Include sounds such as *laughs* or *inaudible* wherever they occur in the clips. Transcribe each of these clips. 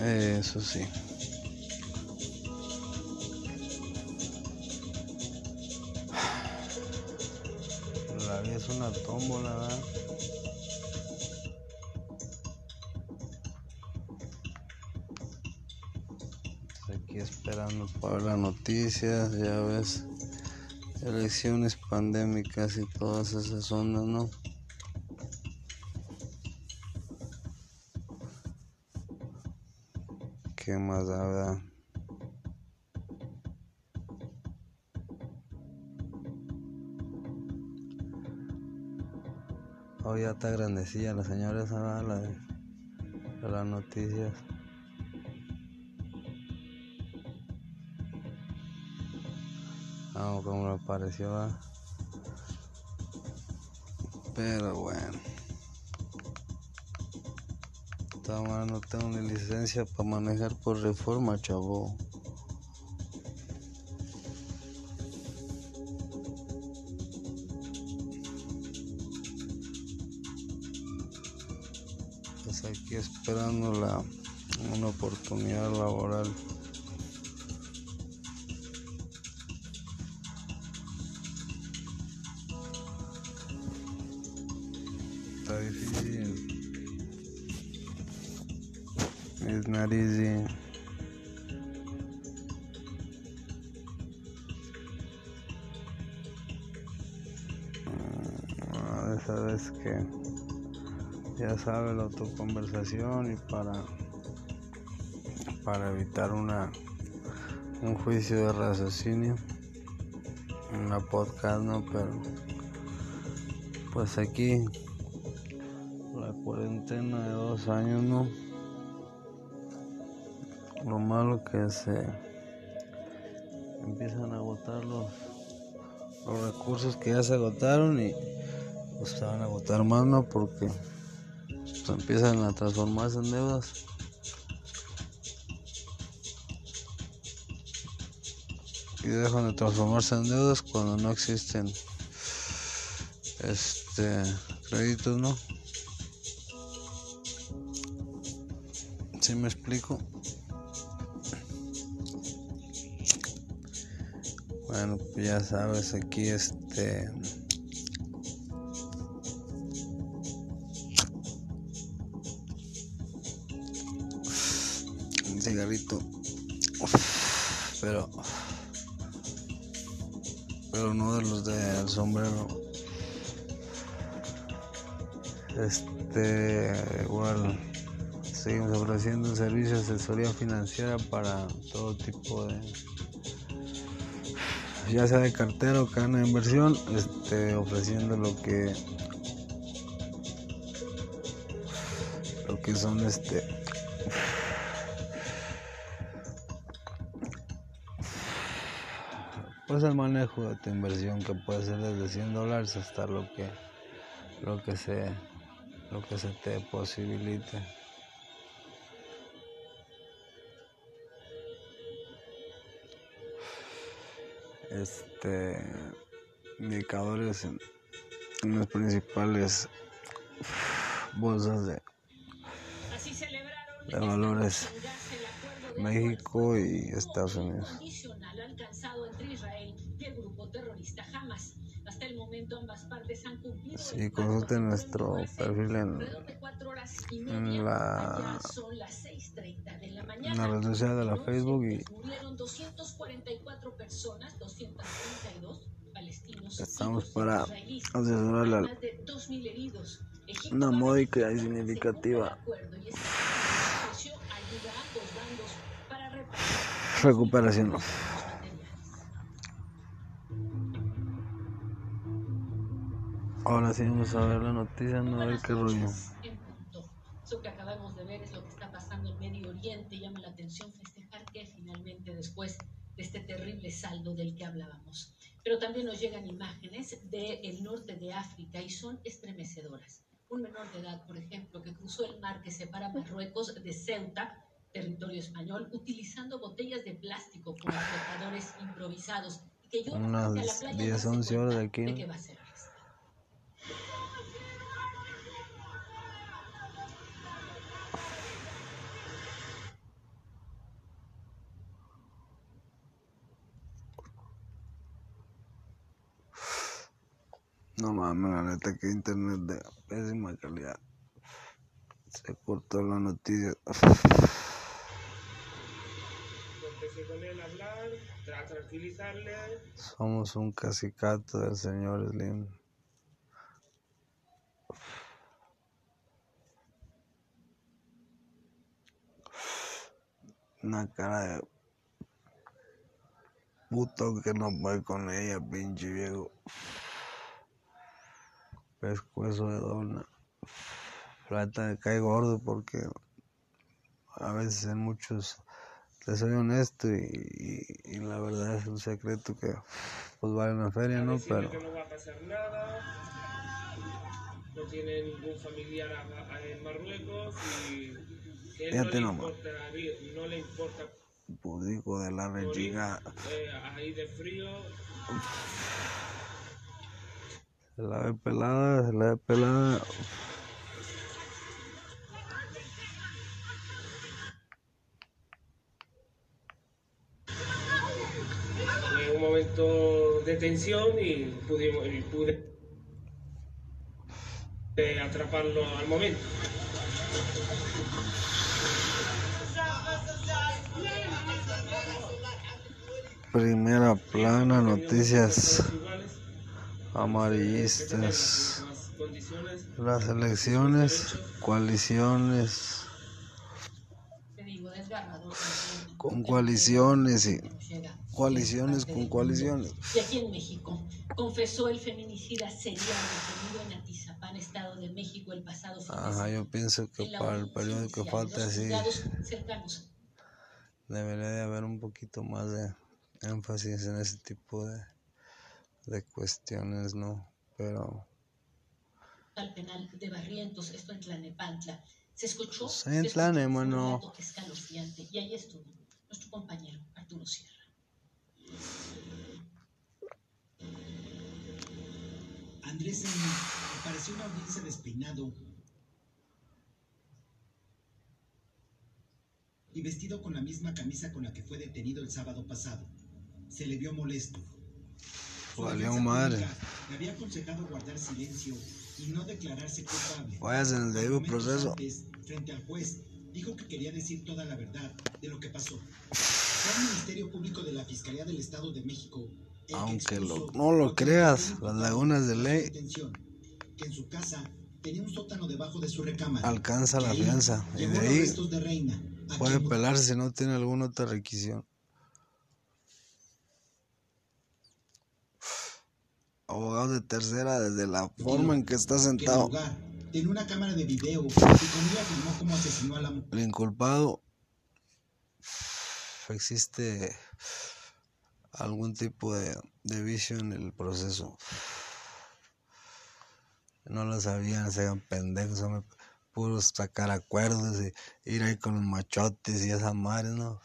Eso sí. La vida es una tómbola. Aquí esperando para las noticias, ya ves, elecciones pandémicas y todas esas ondas, ¿no? ¿Qué más verdad? Oh, ya está grandecilla la señora esa, la de, las noticias. Vamos, como me pareció. Pero bueno. Todas maneras no tengo ni licencia para manejar por reforma, chavo. Pues aquí esperando la, una oportunidad laboral. Autoconversación y para para evitar una un juicio de raciocinio. Una podcast no pero pues aquí la cuarentena de dos años no lo malo que se empiezan a agotar los, los recursos que ya se agotaron y pues se van a agotar más no porque empiezan a transformarse en deudas. Y dejan de transformarse en deudas cuando no existen este créditos no si me explico bueno pues ya sabes aquí este cigarrito. Pero pero no de los del sombrero. Este igual seguimos ofreciendo un servicio de asesoría financiera para todo tipo de ya sea de cartera o cadena de inversión este ofreciendo lo que lo que son este pues el manejo de tu inversión que puede ser desde 100 dólares hasta lo que lo que se lo que se te posibilite este indicadores en, en las principales bolsas de, de valores México y Estados Unidos. Sí, consulten nuestro perfil en, en la, en la red social de la Facebook y estamos para asesorarle una módica y significativa recuperación. Ahora sí vamos a ver la noticia, no a ver qué rollo. Eso que acabamos de ver es lo que está pasando en Medio Oriente. Llama la atención festejar que finalmente después de este terrible saldo del que hablábamos. Pero también nos llegan imágenes del norte de África y son estremecedoras. Un menor de edad, por ejemplo, que cruzó el mar que separa Marruecos de Ceuta, territorio español, utilizando botellas de plástico como *sighs* flotadores improvisados. Y que llora Unas a la playa 10, darse 11 horas de aquí, de que va a ser No mames, la neta que internet de pésima calidad. Se cortó la noticia. Somos un cacicato del señor Slim. Una cara de puto que no puede con ella, pinche viejo. Pescuezo de dona. Plata me cae gordo porque a veces en muchos te soy honesto y, y- y la verdad es un secreto que pues vale una feria, ¿no? Pero que no va a pasar nada. No tiene ningún familiar a- a- en Marruecos y que él no le, importa, no le importa digo de la rechiga, eh, ahí de frío. Se la ve pelada, se la ve pelada. en un momento de tensión y pudimos y pude eh, atraparlo al momento. Primera plana, noticias amarillistas. las elecciones, coaliciones, con coaliciones y coaliciones con coaliciones. Y aquí en México, confesó el feminicida serial detenido en Atizapán, Estado de México, el pasado Ajá, yo pienso que para el periodo que falta los sí juzgados cercanos debería de haber un poquito más de énfasis en ese tipo de, de cuestiones, ¿no? Pero al penal de Barrientos, esto en Tlanepantla. Se escuchó, Pues en escuchó Tlane, un mano. relato escalofriante, y ahí estuvo nuestro compañero Arturo Sierra. Andrés apareció en una audiencia despeinado y vestido con la misma camisa con la que fue detenido el sábado pasado. Se le vio molesto. Valió madre. pública Le había aconsejado guardar silencio y no declararse culpable. Vayas en el debido proceso. antes, frente al juez, dijo que quería decir toda la verdad de lo que pasó. Fue el Ministerio Público de la Fiscalía del Estado de México el que Aunque lo- no lo creas, las lagunas de ley detención, que en su casa tenía un sótano debajo de su recámara. alcanza la fianza y de ahí de Reina, puede pelarse si no tiene alguna otra requisición. Abogado de tercera desde la forma en que está en sentado. tenía una cámara de video cómo asesinó a la mujer. El inculpado existe algún tipo de, de vicio en el proceso. No lo sabían, se hagan pendejos, hombre. puros sacar acuerdos y ir ahí con los machotes y esa madre, ¿no?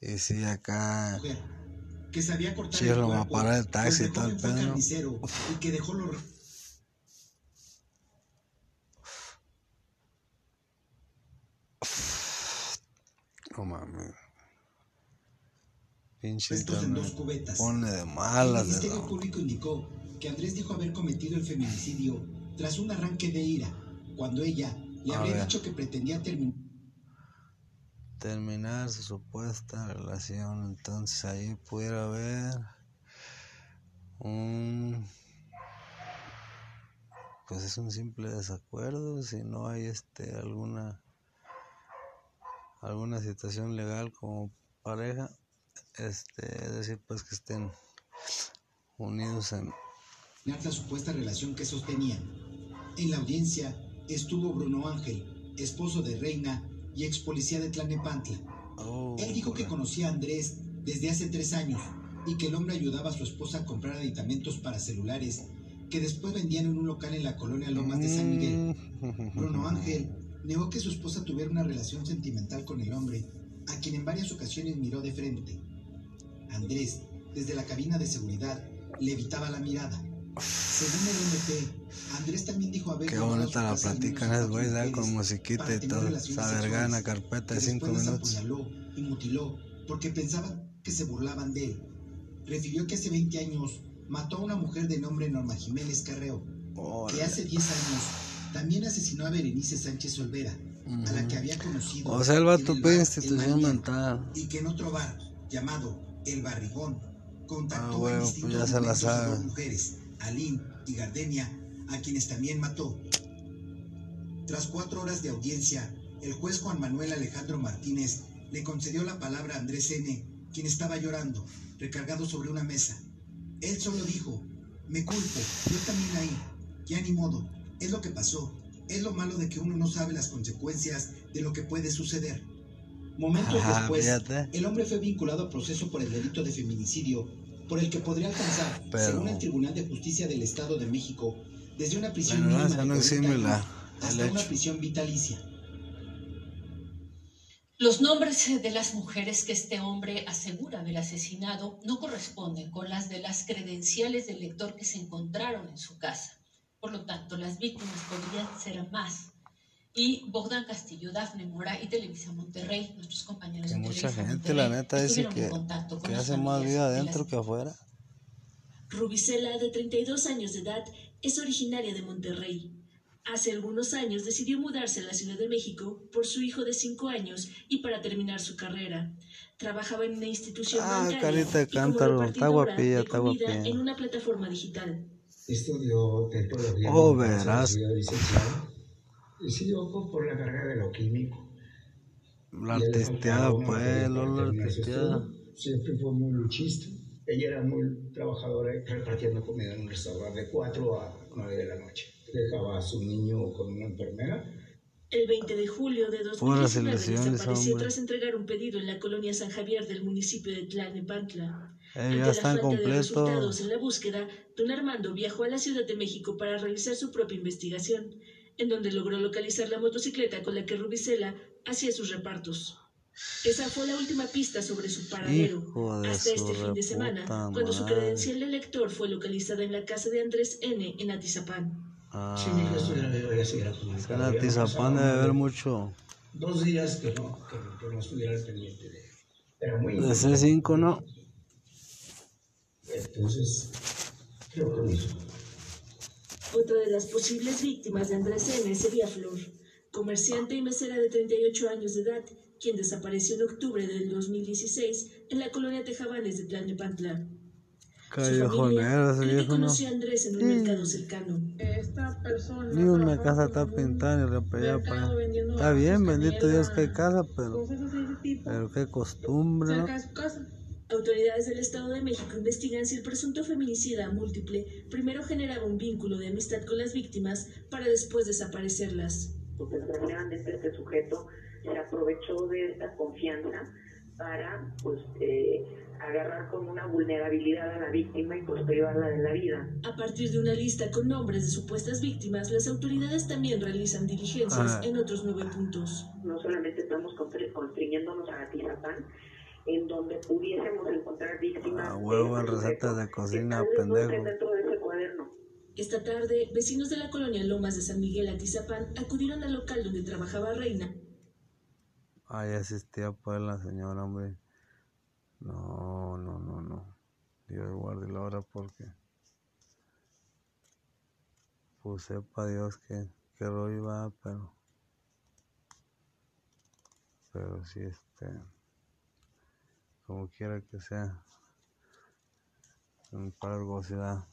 Y sí, acá que sabía cortar Sí, el lo va a cuerpo, parar el taxi el joven fue carnicero y que dejó los no mames. Pinche en dos internet cubetas. pone de El malas de Ministerio. Público indicó que Andrés dijo haber cometido el feminicidio tras un arranque de ira, cuando ella le A habría ver. dicho que pretendía terminar terminar su supuesta relación. Entonces ahí pudiera haber un pues es un simple desacuerdo si no hay este alguna alguna situación legal como pareja este es decir pues que estén unidos en la supuesta relación que sostenían. En la audiencia estuvo Bruno Ángel, esposo de Reina y ex policía de Tlanepantla. Oh, Él dijo que conocía a Andrés desde hace tres años y que el hombre ayudaba a su esposa a comprar aditamentos para celulares que después vendían en un local en la colonia Lomas de San Miguel. Mm. Bruno *laughs* Ángel negó que su esposa tuviera una relación sentimental con el hombre, a quien en varias ocasiones miró de frente. Andrés, desde la cabina de seguridad, le evitaba la mirada. Según el MP, Andrés también dijo Qué a su bonita la platican a güeyes, ¿eh? mujeres con musiquita y todo. sexuales, carpeta de cinco minutos. apuñaló y mutiló porque pensaba que se burlaban de él. Refirió que hace 20 años mató a una mujer de nombre Norma Jiménez Carreo, que hace 10 años también asesinó a Berenice Sánchez Olvera, a la que había conocido. O sea, el vato bar institución mental. Y que en otro bar, llamado El Barrigón, contactó Ah, bueno, en pues distintos ya se la a sabe. mujeres, Aline y Gardenia, a quienes también mató. Tras cuatro horas de audiencia, el juez Juan Manuel Alejandro Martínez le concedió la palabra a Andrés N., quien estaba llorando, recargado sobre una mesa. Él solo dijo, me culpo, yo también ahí, ya ni modo, es lo que pasó, es lo malo de que uno no sabe las consecuencias de lo que puede suceder. Momentos Ah, después, fíjate. el hombre fue vinculado a proceso por el delito de feminicidio, por el que podría alcanzar, Pero- según el Tribunal de Justicia del Estado de México, desde una prisión Bueno, mínima esa de no 40 exime la- años el hasta una prisión vitalicia. Los nombres de las mujeres que este hombre asegura haber asesinado no corresponden con las de las credenciales del lector que se encontraron en su casa. Por lo tanto, las víctimas podrían ser más. Y Bogdan Castillo, Dafne Mora y Televisa Monterrey, nuestros compañeros Que de mucha Televisa gente, la Monterrey, neta, dice que, que hace más vida adentro que afuera. Rubicela, de 32 años de edad, es originaria de Monterrey. Hace algunos años decidió mudarse a la Ciudad de México por su hijo de 5 años y para terminar su carrera. Trabajaba en una institución Ah, bancaria carita y como cántaro, está guapilla, está guapilla. en una plataforma digital. Estudió tecnología. Oh, verás. licenciado. Sí, ojo por la carga de lo químico. La una pues, Lola estudio. Siempre fue muy luchista. Ella era muy trabajadora repartiendo comida en un restaurante de 4 a 9 de la noche. Dejaba a su niño con una enfermera El 20 de julio de Puras 2019 ilusiones, desapareció hombre. tras entregar un pedido en la colonia San Javier del municipio de Tlalnepantla. Eh, Ante ya la están falta de resultados en la búsqueda, don Armando viajó a la Ciudad de México para realizar su propia investigación, en donde logró localizar la motocicleta con la que Rubicela hacía sus repartos. Esa fue la última pista sobre su paradero, hasta su este fin de semana, cuando su credencial de lector fue localizada en la casa de Andrés N. en Atizapán. Sí, Ah, seguir en. Atizapán debe haber mucho. Dos días que no, que, que no estuviera al pendiente de Era muy De C5, ¿no? Entonces, creo que lo hizo. Otra de las posibles víctimas de Andrés N. sería Flor, comerciante y mesera de 38 años de edad, quien desapareció en octubre del 2016 en la colonia Tejabanes de Tlalnepantla. Su familia cree que conoció a Andrés en un mercado cercano. Esta persona. Ni una casa está pintada ni repellada para Está bien, bendito Dios que hay casa, pero, pero qué costumbre, cerca de su casa. Autoridades del Estado de México investigan si el presunto feminicida múltiple primero generaba un vínculo de amistad con las víctimas para después desaparecerlas. pues desgraciadamente este sujeto se aprovechó de esta confianza para pues eh, agarrar con una vulnerabilidad a la víctima y pues privarla de la vida. A partir de una lista con nombres de supuestas víctimas, las autoridades también realizan diligencias Ah. en otros nueve puntos. No solamente estamos constri- constriñéndonos a Atizapán, en donde pudiésemos encontrar víctimas. Ah, huevo, de en este recetas de cocina, pendejo. dentro de ese cuaderno. Esta tarde, vecinos de la colonia Lomas de San Miguel Atizapán acudieron al local donde trabajaba Reina Ay, asistía pues la señora, hombre. No, no, no, no. Dios guarde la hora porque. Pues sepa Dios que, que rollo va, pero. Pero sí, este. Como quiera que sea. Un par de ciudad.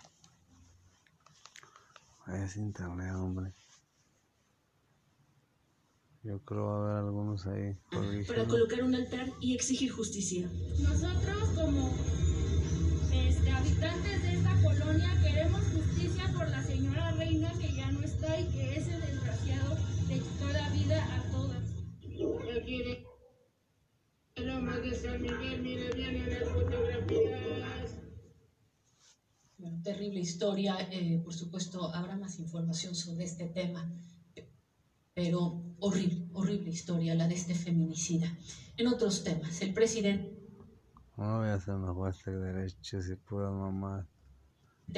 Es internet, hombre. Yo creo va a haber algunos ahí. para colocar un altar y exigir justicia. Nosotros como este, habitantes de esta colonia queremos justicia por la señora Reina que ya no está y que ese desgraciado le quitó la vida a todas. De San Miguel, mire bien en las fotografías. Bueno, terrible historia. eh, por supuesto, habrá más información sobre este tema. Pero horrible, horrible historia la de este feminicida. En otros temas, el presidente No voy a hacer una jueza de derechos y pura mamá.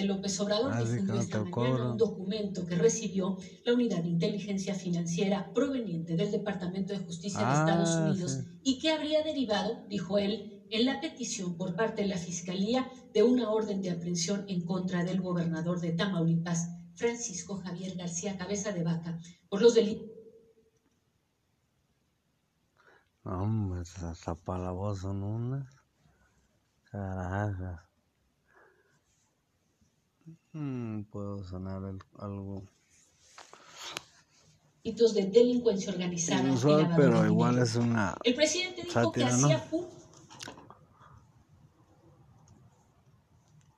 López Obrador Ah, difundió no esta mañana un documento que recibió la Unidad de Inteligencia Financiera proveniente del Departamento de Justicia de Ah, Estados Unidos sí. y que habría derivado, dijo él, en la petición por parte de la Fiscalía de una orden de aprehensión en contra del gobernador de Tamaulipas, Francisco Javier García Cabeza de Vaca, por los delitos. Hombre, hasta voz son unas carajas. Mm, puedo sonar el- algo delitos de delincuencia organizada. y inusual, lavado pero de igual es una El presidente dijo que sátira, ¿no? hacía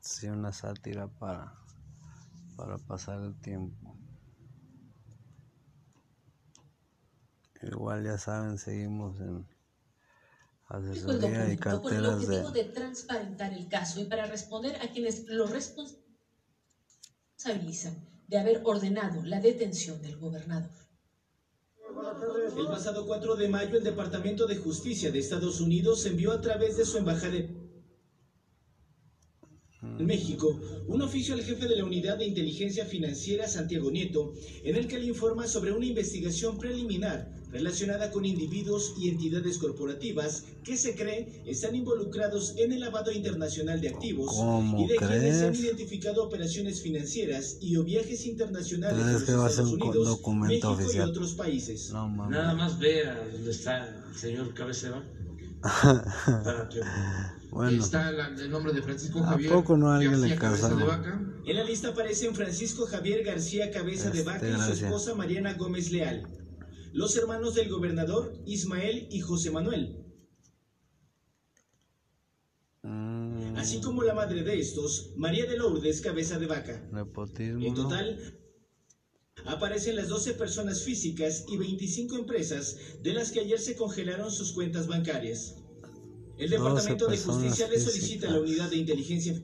sí, una sátira para, para pasar el tiempo. Igual ya saben, seguimos en asesoría y documento con el carteras objetivo de... de transparentar el caso y para responder a quienes lo de haber ordenado la detención del gobernador. El pasado 4 de mayo, el Departamento de Justicia de Estados Unidos envió a través de su embajada en México un oficio al jefe de la Unidad de Inteligencia Financiera, Santiago Nieto, en el que le informa sobre una investigación preliminar relacionada con individuos y entidades corporativas que se cree están involucrados en el lavado internacional de activos ¿Cómo y de quienes se han crees? identificado operaciones financieras y o viajes internacionales ¿Crees a los Estados Unidos, México y otros países. No. Nada más vea dónde está el señor Cabeza *laughs* Bueno, Está la- el nombre de Francisco ¿A Javier. poco no a alguien le García Cabeza de? Vaca. En la lista aparecen Francisco Javier García Cabeza de Este, Vaca y su esposa Mariana Gómez Leal. Los hermanos del gobernador Ismael y José Manuel, mm, así como la madre de estos, María de Lourdes Cabeza de Vaca. nepotismo, En total, aparecen las 12 personas físicas y 25 empresas de las que ayer se congelaron sus cuentas bancarias. El 12 Departamento de Justicia le solicita a la. Unidad de Inteligencia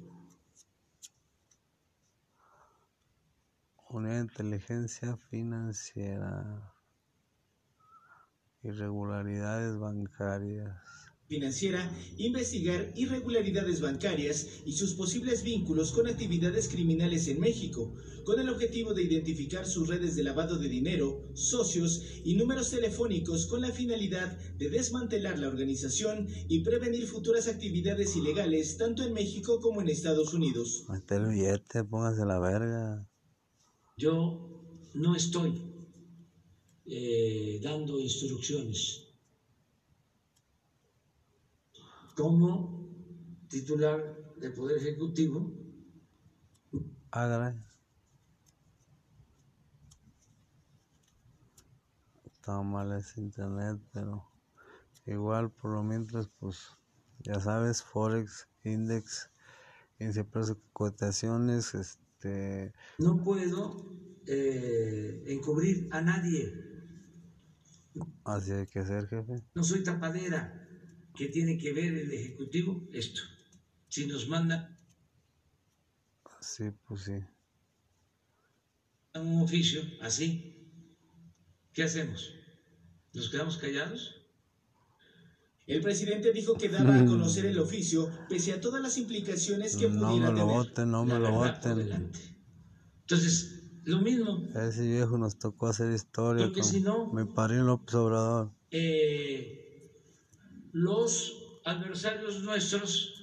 Unidad de inteligencia financiera. Irregularidades bancarias. Financiera investigar irregularidades bancarias y sus posibles vínculos con actividades criminales en México, con el objetivo de identificar sus redes de lavado de dinero, socios y números telefónicos con la finalidad de desmantelar la organización y prevenir futuras actividades ilegales tanto en México como en Estados Unidos. Mete el billete, póngase la verga. yo no estoy eh, dando instrucciones como titular del Poder Ejecutivo Hágale. Está mal ese internet, pero igual por lo mientras, pues ya sabes, Forex, Index, de cotaciones, este, no puedo eh, encubrir a nadie. así hay que ser, jefe. No soy tapadera. ¿Qué tiene que ver el Ejecutivo? Esto. Si nos manda Sí, pues sí. un oficio así, ¿qué hacemos? ¿Nos quedamos callados? El presidente dijo que daba a conocer el oficio pese a todas las implicaciones que No pudiera me lo tener. voten, no La me lo voten. Entonces, lo mismo. A ese viejo nos tocó hacer historia Porque con si no- mi padrino López Obrador. eh, los adversarios nuestros,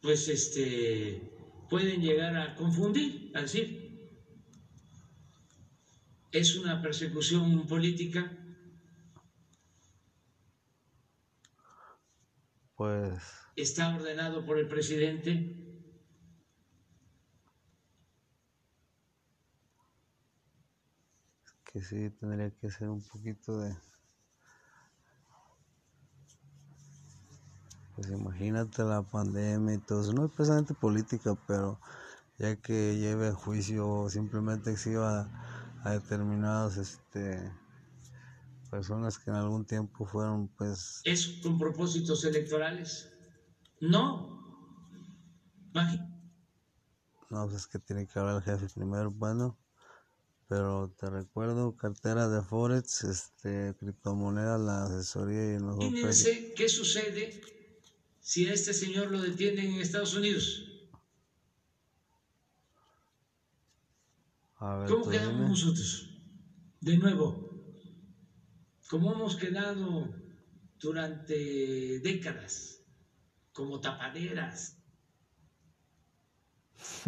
pues este, pueden llegar a confundir, a decir, es una persecución política. Pues está ordenado por el presidente. que sí tendría que ser un poquito de pues imagínate la pandemia y todo eso no es precisamente política pero ya que lleve a juicio o simplemente exhiba a determinadas este personas que en algún tiempo fueron pues ¿Es con propósitos electorales? No. Imagi- no pues es que tiene que hablar el jefe primero bueno pero te recuerdo cartera de forex este criptomonedas la asesoría y nosotros Imagínense qué sucede si a este señor lo detienen en Estados Unidos. a ver ¿Cómo quedamos dime. nosotros? De nuevo, como hemos quedado durante décadas, como tapaderas, *laughs*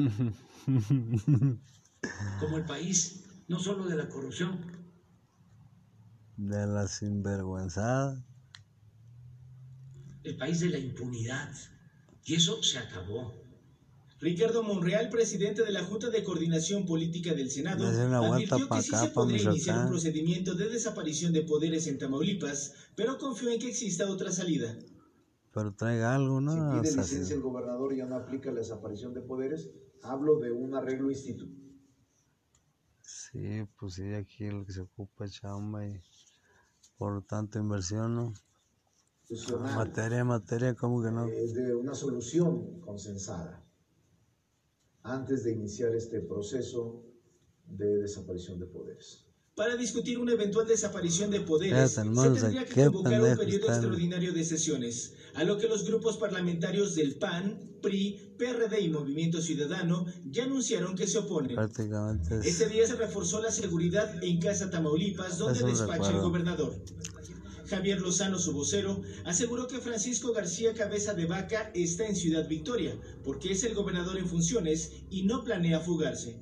como el país, no solo de la corrupción, de la sinvergüenzada. El país de la impunidad. Y eso se acabó. Ricardo Monreal, presidente de la Junta de Coordinación Política del Senado, advirtió que sí acá, se podría iniciar un procedimiento de desaparición de poderes en Tamaulipas, pero confió en que exista otra salida. Pero traiga algo, ¿no? Si O pide sea, licencia el gobernador y ya no aplica la desaparición de poderes, hablo de un arreglo institucional. Sí, pues sí, aquí lo que se ocupa es chamba y por tanta inversión, ¿no? Materia, materia, ¿cómo que no? Es de una solución consensada antes de iniciar este proceso de desaparición de poderes. Para discutir una eventual desaparición de poderes, se tendría que convocar un periodo extraordinario de sesiones, a lo que los grupos parlamentarios del PAN, PRI, PRD y Movimiento Ciudadano ya anunciaron que se oponen. Prácticamente es... Ese día se reforzó la seguridad en Casa Tamaulipas, donde despacha el gobernador. Javier Lozano, su vocero, aseguró que Francisco García Cabeza de Vaca está en Ciudad Victoria, porque es el gobernador en funciones y no planea fugarse.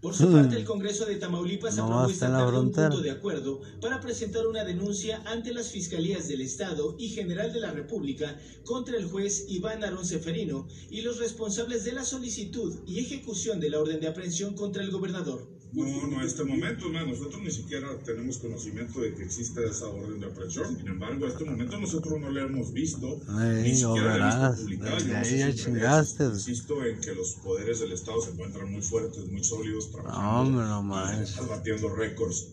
Por su Hmm. parte, el Congreso de Tamaulipas No aprobó esta tarde un punto de acuerdo para presentar una denuncia ante las Fiscalías del Estado y General de la República contra el juez Iván Arón Seferino y los responsables de la solicitud y ejecución de la orden de aprehensión contra el gobernador. No, no a este momento, man. nosotros ni siquiera tenemos conocimiento de que exista esa orden de aprehensión. Sin embargo, a este momento nosotros no la hemos visto, Ay, ni siquiera la he verás, visto publicada. desde Yo no ahí sé ya chingaste. Insisto en que los poderes del Estado se encuentran muy fuertes, muy sólidos, trabajando, hombre, no batiendo récords.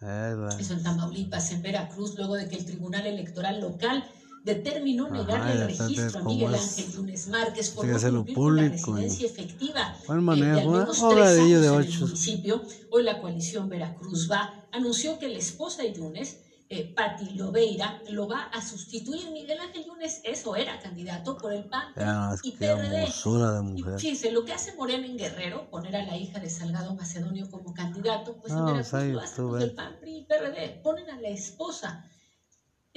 Eso en Tamaulipas, en Veracruz, luego de que el Tribunal Electoral local determinó Ajá, negarle el ya registro a ¿cómo Miguel? Ángel Yunes Márquez por no cumplir la residencia efectiva Buen eh, manejo, de al menos tres años de en el ocho. municipio. Hoy la coalición Veracruz va anunció que la esposa de Yunes, eh, Patti Lobeira, lo va a sustituir. Miguel Ángel Yunes eso era candidato por el PAN Ya, es y PRD. de Y mujer. fíjese, lo que hace Morena en Guerrero, poner a la hija de Salgado Macedonio como candidato, pues en No, Veracruz pues lo hacen del PAN, PRI y PRD, ponen a la esposa.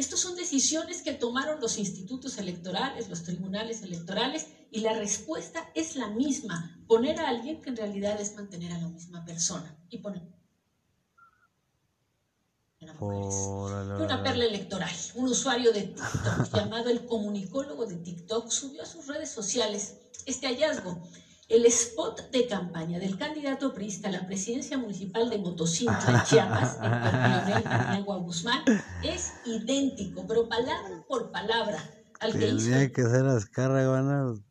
Estos son decisiones que tomaron los institutos electorales, los tribunales electorales, y la respuesta es la misma, poner a alguien que en realidad es mantener a la misma persona. Y poner una órale. perla electoral. Un usuario de TikTok llamado el comunicólogo de TikTok subió a sus redes sociales este hallazgo. El spot de campaña del candidato priista a la presidencia municipal de Motocintla, *laughs* Chiapas, Héctor Leonel Paniagua Guzmán, es idéntico, pero palabra por palabra, al que hizo Tenía que ser Azcárraga, el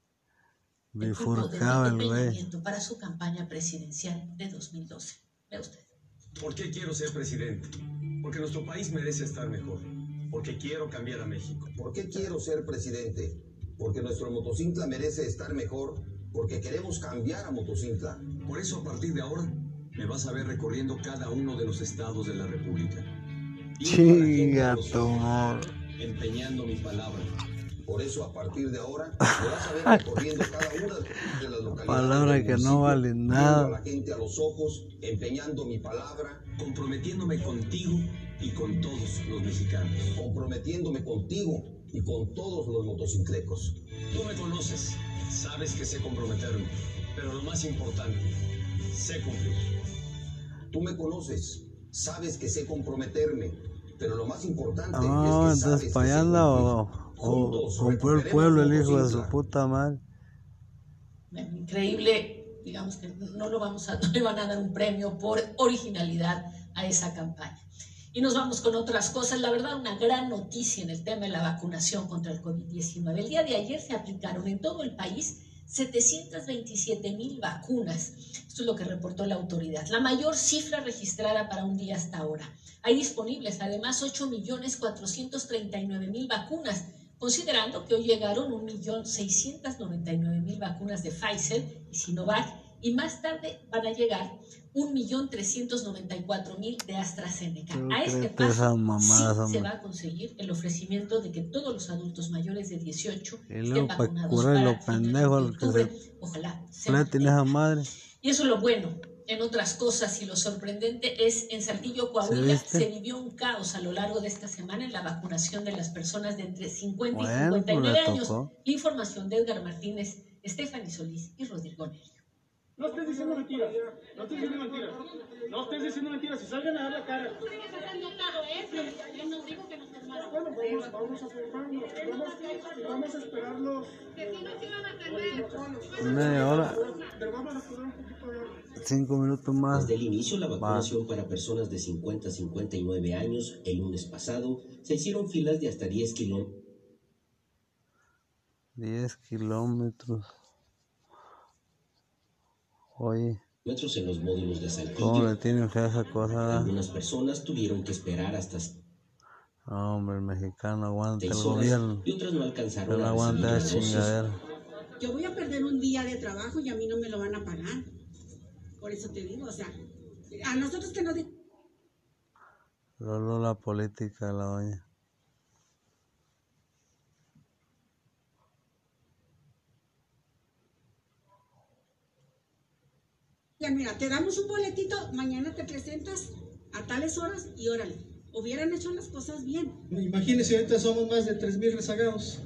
de bifurcaba el güey. Para su campaña presidencial de 2012. Vea usted. ¿Por qué quiero ser presidente? Porque nuestro país merece estar mejor. Porque quiero cambiar a México. ¿Por qué quiero ser presidente? Porque nuestro Motocintla merece estar mejor, porque queremos cambiar a Motocintla. Por eso a partir de ahora me vas a ver recorriendo cada uno de los estados de la República. Chinga. Empeñando mi palabra. Por eso a partir de ahora me vas a ver *laughs* recorriendo cada una de las localidades. Palabra que no vale viendo a nada. la gente a los ojos, empeñando mi palabra, Comprometiéndome contigo y con todos los mexicanos. comprometiéndome contigo y con todos los motociclecos. Tú me conoces, sabes que sé comprometerme, pero lo más importante, sé cumplir. Tú me conoces, sabes que sé comprometerme, pero lo más importante No, es que sabes sé o, compró el pueblo el hijo de su puta madre. Bueno, increíble, digamos que no lo vamos a, *laughs* no le van a dar un premio por originalidad a esa campaña. Y nos vamos con otras cosas. La verdad, una gran noticia en el tema de la vacunación contra el COVID-19. El día de ayer se aplicaron en todo el país 727 mil vacunas. Esto es lo que reportó la autoridad. La mayor cifra registrada para un día hasta ahora. Hay disponibles además 8 millones 439 mil vacunas, considerando que hoy llegaron 1.699.000 vacunas de Pfizer y Sinovac y más tarde van a llegar 1.394.000 de AstraZeneca. Yo A este paso mamadas, sí se va a conseguir el ofrecimiento de que todos los adultos mayores de 18 Y estén vacunados para los finales pendejos de los que octubre. se Ojalá se madre. y eso es lo bueno. En otras cosas, y lo sorprendente es, en Saltillo, Coahuila, se vivió un caos a lo largo de esta semana en la vacunación de las personas de entre 50 Bueno, y pues 59 le años. tocó. Información de Edgar Martínez, Stephanie Solís y Rodrigo Nelly. No estés diciendo mentiras. No estés diciendo mentiras. No estés diciendo mentiras. Si salgan a dar la cara. Yo no digo que nos formaron. Bueno, vamos, vamos a formarnos. Vamos, vamos a esperarlos. Que si no se iban a tener. Media hora, Pero vamos a poner un poquito de... cinco minutos más. Desde el inicio, la vacunación para personas de 50 a 59 años, el lunes pasado, se hicieron filas de hasta 10 kilómetros 10 kilómetros. Oye, en los módulos de ¿cómo Saltillo. le tienen fe a esa cosa? Algunas personas tuvieron que esperar hasta No, hombre, el mexicano aguanta el 6 horas gobierno. y otras no alcanzaron a aguanta dosis. chingadera. Yo voy a perder un día de trabajo y a mí no me lo van a pagar. Por eso te digo, o sea, a nosotros que nos di- Solo la política de la doña. Ya, mira, te damos un boletito, mañana te presentas a tales horas y órale. Hubieran hecho las cosas bien. Imagínense, ahorita somos más de 3.000 rezagados.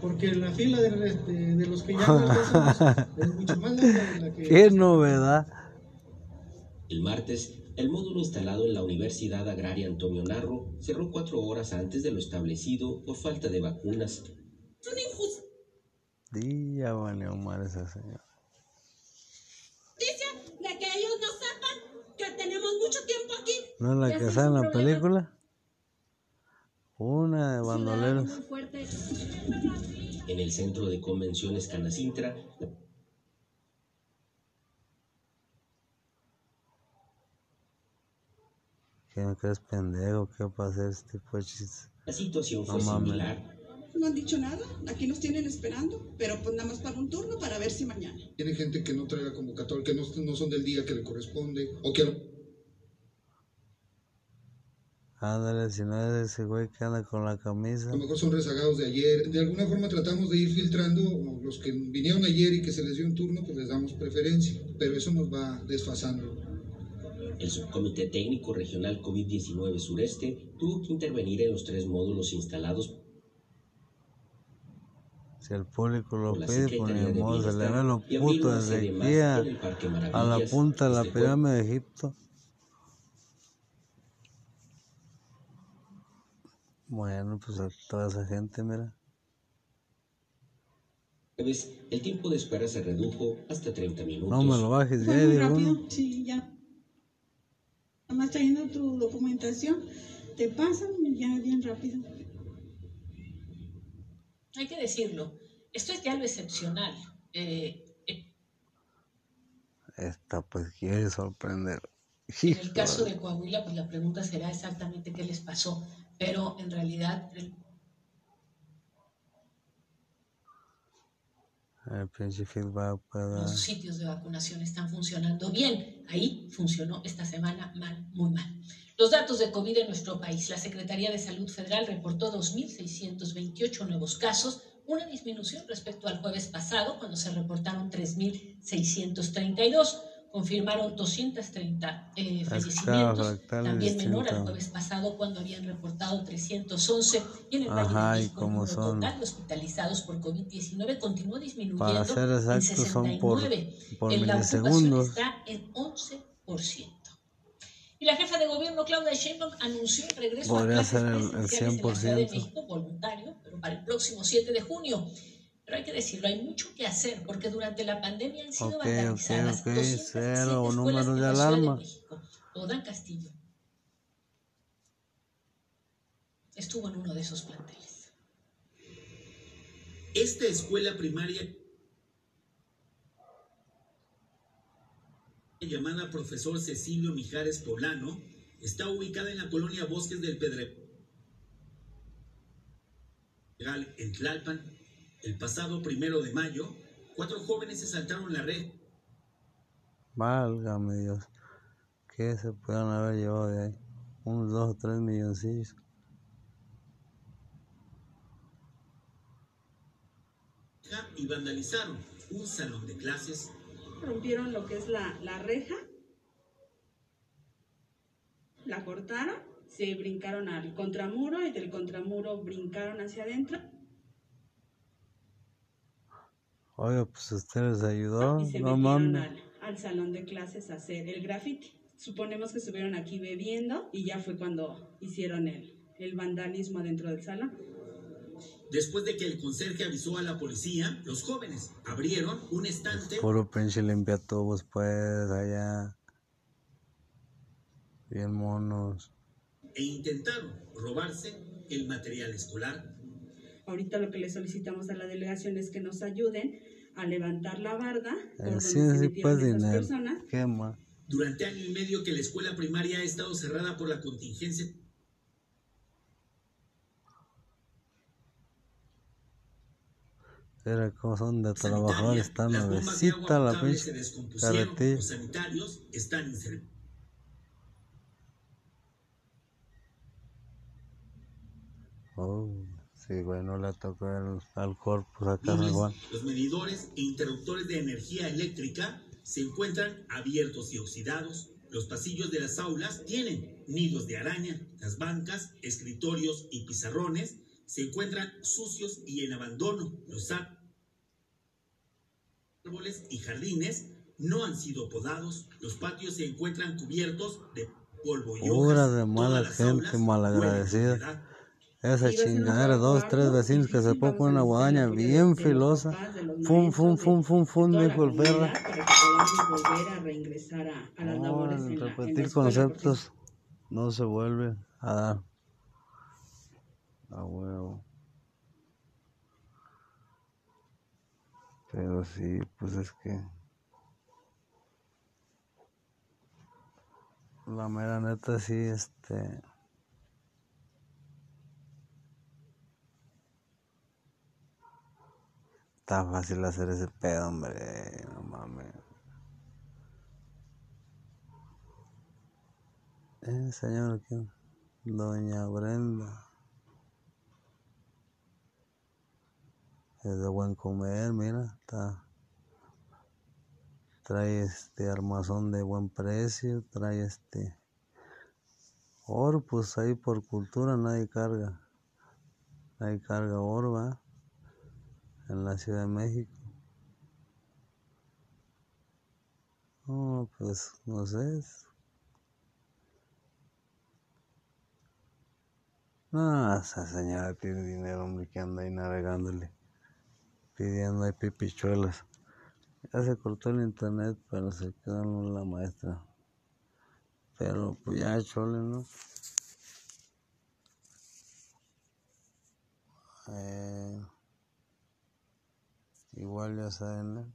Porque la fila de, de- de los que ya *laughs* es mucho más larga de la que... Qué novedad. El martes, el módulo instalado en la Universidad Agraria Antonio Narro cerró cuatro horas antes de lo establecido por falta de vacunas. Es una injusticia Día mal esa señora. Ellos no sepan que tenemos mucho tiempo aquí. ¿No es la que sale en la problema película? Una de bandoleros. En el centro de convenciones Canacintra, ¿Quién crees pendejo? ¿Qué va a hacer este tipo de chistes? la situación No fue mames. similar. No han dicho nada, aquí nos tienen esperando, pero pues nada más para un turno para ver si mañana. Tiene gente que no trae la convocatoria, que no, no son del día que le corresponde, o que Ándale, si no es ese güey que anda con la camisa. a lo mejor son rezagados de ayer. De alguna forma tratamos de ir filtrando los que vinieron ayer y que se les dio un turno, pues les damos preferencia, pero eso nos va desfasando. El Subcomité Técnico Regional COVID-19 Sureste tuvo que intervenir en los tres módulos instalados Si el público lo pide, pues lo y abrir puto desde aquí a, el a la punta de la desde pirámide de Egipto. Bueno, pues a toda esa gente, mira. El tiempo de espera se redujo hasta 30 minutos. No me lo bajes ya, muy digo rápido, uno. sí, ya. Nada más trayendo tu documentación, te pasan ya bien rápido. Hay que decirlo, esto es ya lo excepcional. Eh, Esta pues quiere sorprender. En el caso de Coahuila, pues la pregunta será exactamente qué les pasó, pero en realidad el- El pinche feedback puede los sitios de vacunación están funcionando bien. Ahí funcionó esta semana mal, muy mal. Los datos de COVID en nuestro país. La Secretaría de Salud Federal reportó 2.628 nuevos casos, una disminución respecto al jueves pasado, cuando se reportaron 3.632. Confirmaron 230 eh, fallecimientos, también menor al jueves pasado, cuando habían reportado 311. Y en el Valle de Ajá, México, el total de hospitalizados por COVID-19 continuó disminuyendo Para ser en exactos son por, 69. por En la ocupación está en 11%. Y la jefa de gobierno, Claudia Sheinbaum, anunció el regreso Podría a clases ser el- el presenciales en la Ciudad de 100%. México, voluntario, pero para el próximo 7 de junio. Pero hay que decirlo, hay mucho que hacer, porque durante la pandemia han sido Ok, ok, vandalizadas ok, 207 cero escuelas número de la Ciudad alarma. México. Odan Castillo estuvo en uno de esos planteles. Esta escuela primaria llamada Profesor Cecilio Mijares Poblano está ubicada en la colonia Bosques del Pedregal en Tlalpan. El pasado primero de mayo, cuatro jóvenes se saltaron la red Válgame Dios. ¿Qué se pudieron haber llevado de ahí? Unos dos o tres milloncillos. y vandalizaron un salón de clases Rompieron lo que es la, la reja la cortaron, se brincaron al contramuro y del contramuro brincaron hacia adentro Oiga, pues usted les ayudó, y se no metieron mames. al, al salón de clases a hacer el graffiti. Suponemos que estuvieron aquí bebiendo y ya fue cuando hicieron el, el vandalismo dentro del salón. Después de que el conserje avisó a la policía, los jóvenes abrieron un estante Puro pinche limpia tubos, pues, allá. Bien monos. e intentaron robarse el material escolar. Ahorita lo que le solicitamos a la delegación es que nos ayuden a levantar la barda por donde sí, se sí, metieron estas dinero. personas. ¿Qué más? Durante año y medio que la escuela primaria ha estado cerrada por la contingencia Era como son de trabajadores, de nuevecita la pinche carretilla. Los sanitarios están inservibles. Oh, sí, güey, no le tocó el, al corpus acá en Juan. Los medidores e interruptores de energía eléctrica se encuentran abiertos y oxidados. Los pasillos de las aulas tienen nidos de araña. Las bancas, escritorios y pizarrones se encuentran sucios y en abandono. Los árboles y jardines no han sido podados. Los patios se encuentran cubiertos de polvo y Pura hojas. de mala gente malagradecida. Esa chingadera, dos, tres vecinos que se ponen una guadaña bien filosa. Fum, fum, fum, fum, fum, dijo el perro. repetir conceptos no se vuelve a dar. A huevo. Pero sí, pues es que. La mera neta sí, este. Está fácil hacer ese pedo, hombre. No mames. Eh, señor, ¿quién? Doña Brenda. Es de buen comer, mira, está. Trae este armazón de buen precio, trae este. Oro, pues ahí por cultura nadie carga. Nadie carga oro. En la Ciudad de México. No, pues no sé. No, esa señora tiene dinero, hombre, que anda ahí navegándole, pidiendo ahí pipichuelas. Ya se cortó el internet, pero se quedó en la maestra. Pero pues ya, chole, ¿no? Eh, igual ya saben.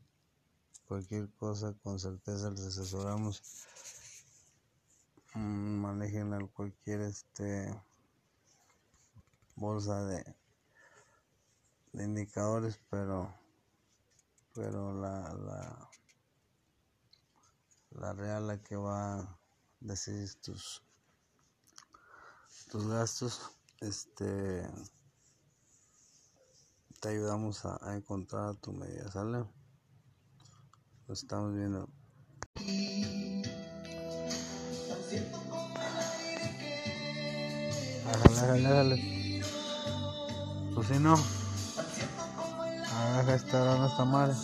Cualquier cosa con certeza les asesoramos. Mm, Manejen al cualquier este bolsa de, de indicadores, pero pero la, la la real la que va a decidir tus tus gastos este te ayudamos a, a encontrar tu medida sale lo estamos viendo Déjale, déjale, déjale. Pues si no. A ver, esta hora no está mal.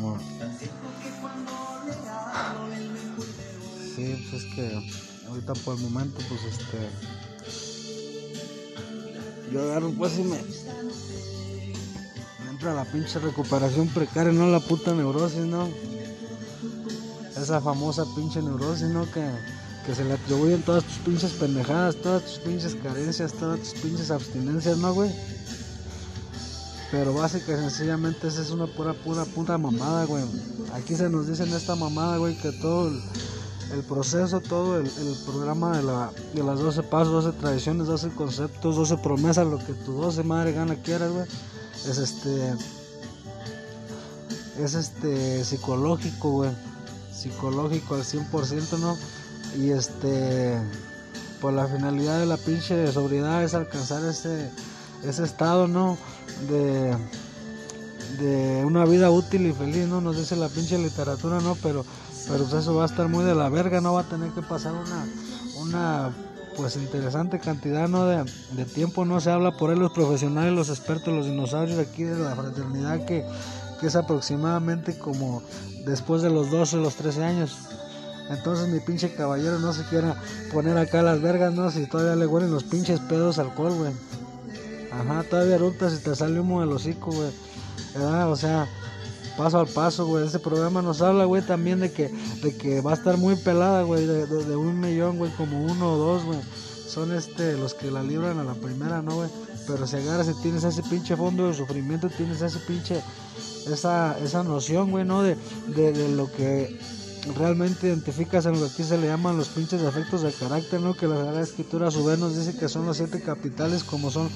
Bueno. Sí, pues es que ahorita por el momento, pues este. Yo agarro pues y me. Me entra la pinche recuperación precaria, no la puta neurosis, ¿no? Esa famosa pinche neurosis, ¿no? Que, que se le atribuyen todas tus pinches pendejadas, todas tus pinches carencias, todas tus pinches abstinencias, ¿no, güey? Pero básica sencillamente esa es una pura, pura, puta mamada, güey. Aquí se nos dice en esta mamada, güey, que todo el proceso, todo el, el programa de, la, de las 12 pasos, 12 tradiciones, 12 conceptos, 12 promesas, lo que tu 12 madre gana quieras, güey, es este. Es este psicológico, güey. Psicológico al 100%, ¿no? Y este. Pues la finalidad de la pinche sobriedad es alcanzar ese, ese estado, ¿no? De, de una vida útil y feliz, ¿no? Nos dice la pinche literatura, ¿no? Pero, pero pues eso va a estar muy de la verga, no va a tener que pasar una, una pues interesante cantidad ¿no? de, de tiempo, no se habla por él los profesionales, los expertos, los dinosaurios aquí de la fraternidad que, que es aproximadamente como después de los 12, los 13 años. Entonces mi pinche caballero no se quiera poner acá las vergas, ¿no? Si todavía le huelen los pinches pedos alcohol, güey. Ajá, todavía eructas y te sale humo del hocico, güey. O sea, paso al paso, güey. Este programa nos habla, güey, también de que, de que va a estar muy pelada, güey, de, un millón, güey, como uno o dos, güey. Son este, los que la libran a la primera, ¿no, güey? Pero si agarras y tienes ese pinche fondo de sufrimiento, tienes ese pinche, esa, esa noción, güey, ¿no? De, de, lo que realmente identificas en lo que aquí se le llaman los pinches defectos de carácter, ¿no? Que la Sagrada Escritura a su vez nos dice que son los siete capitales como son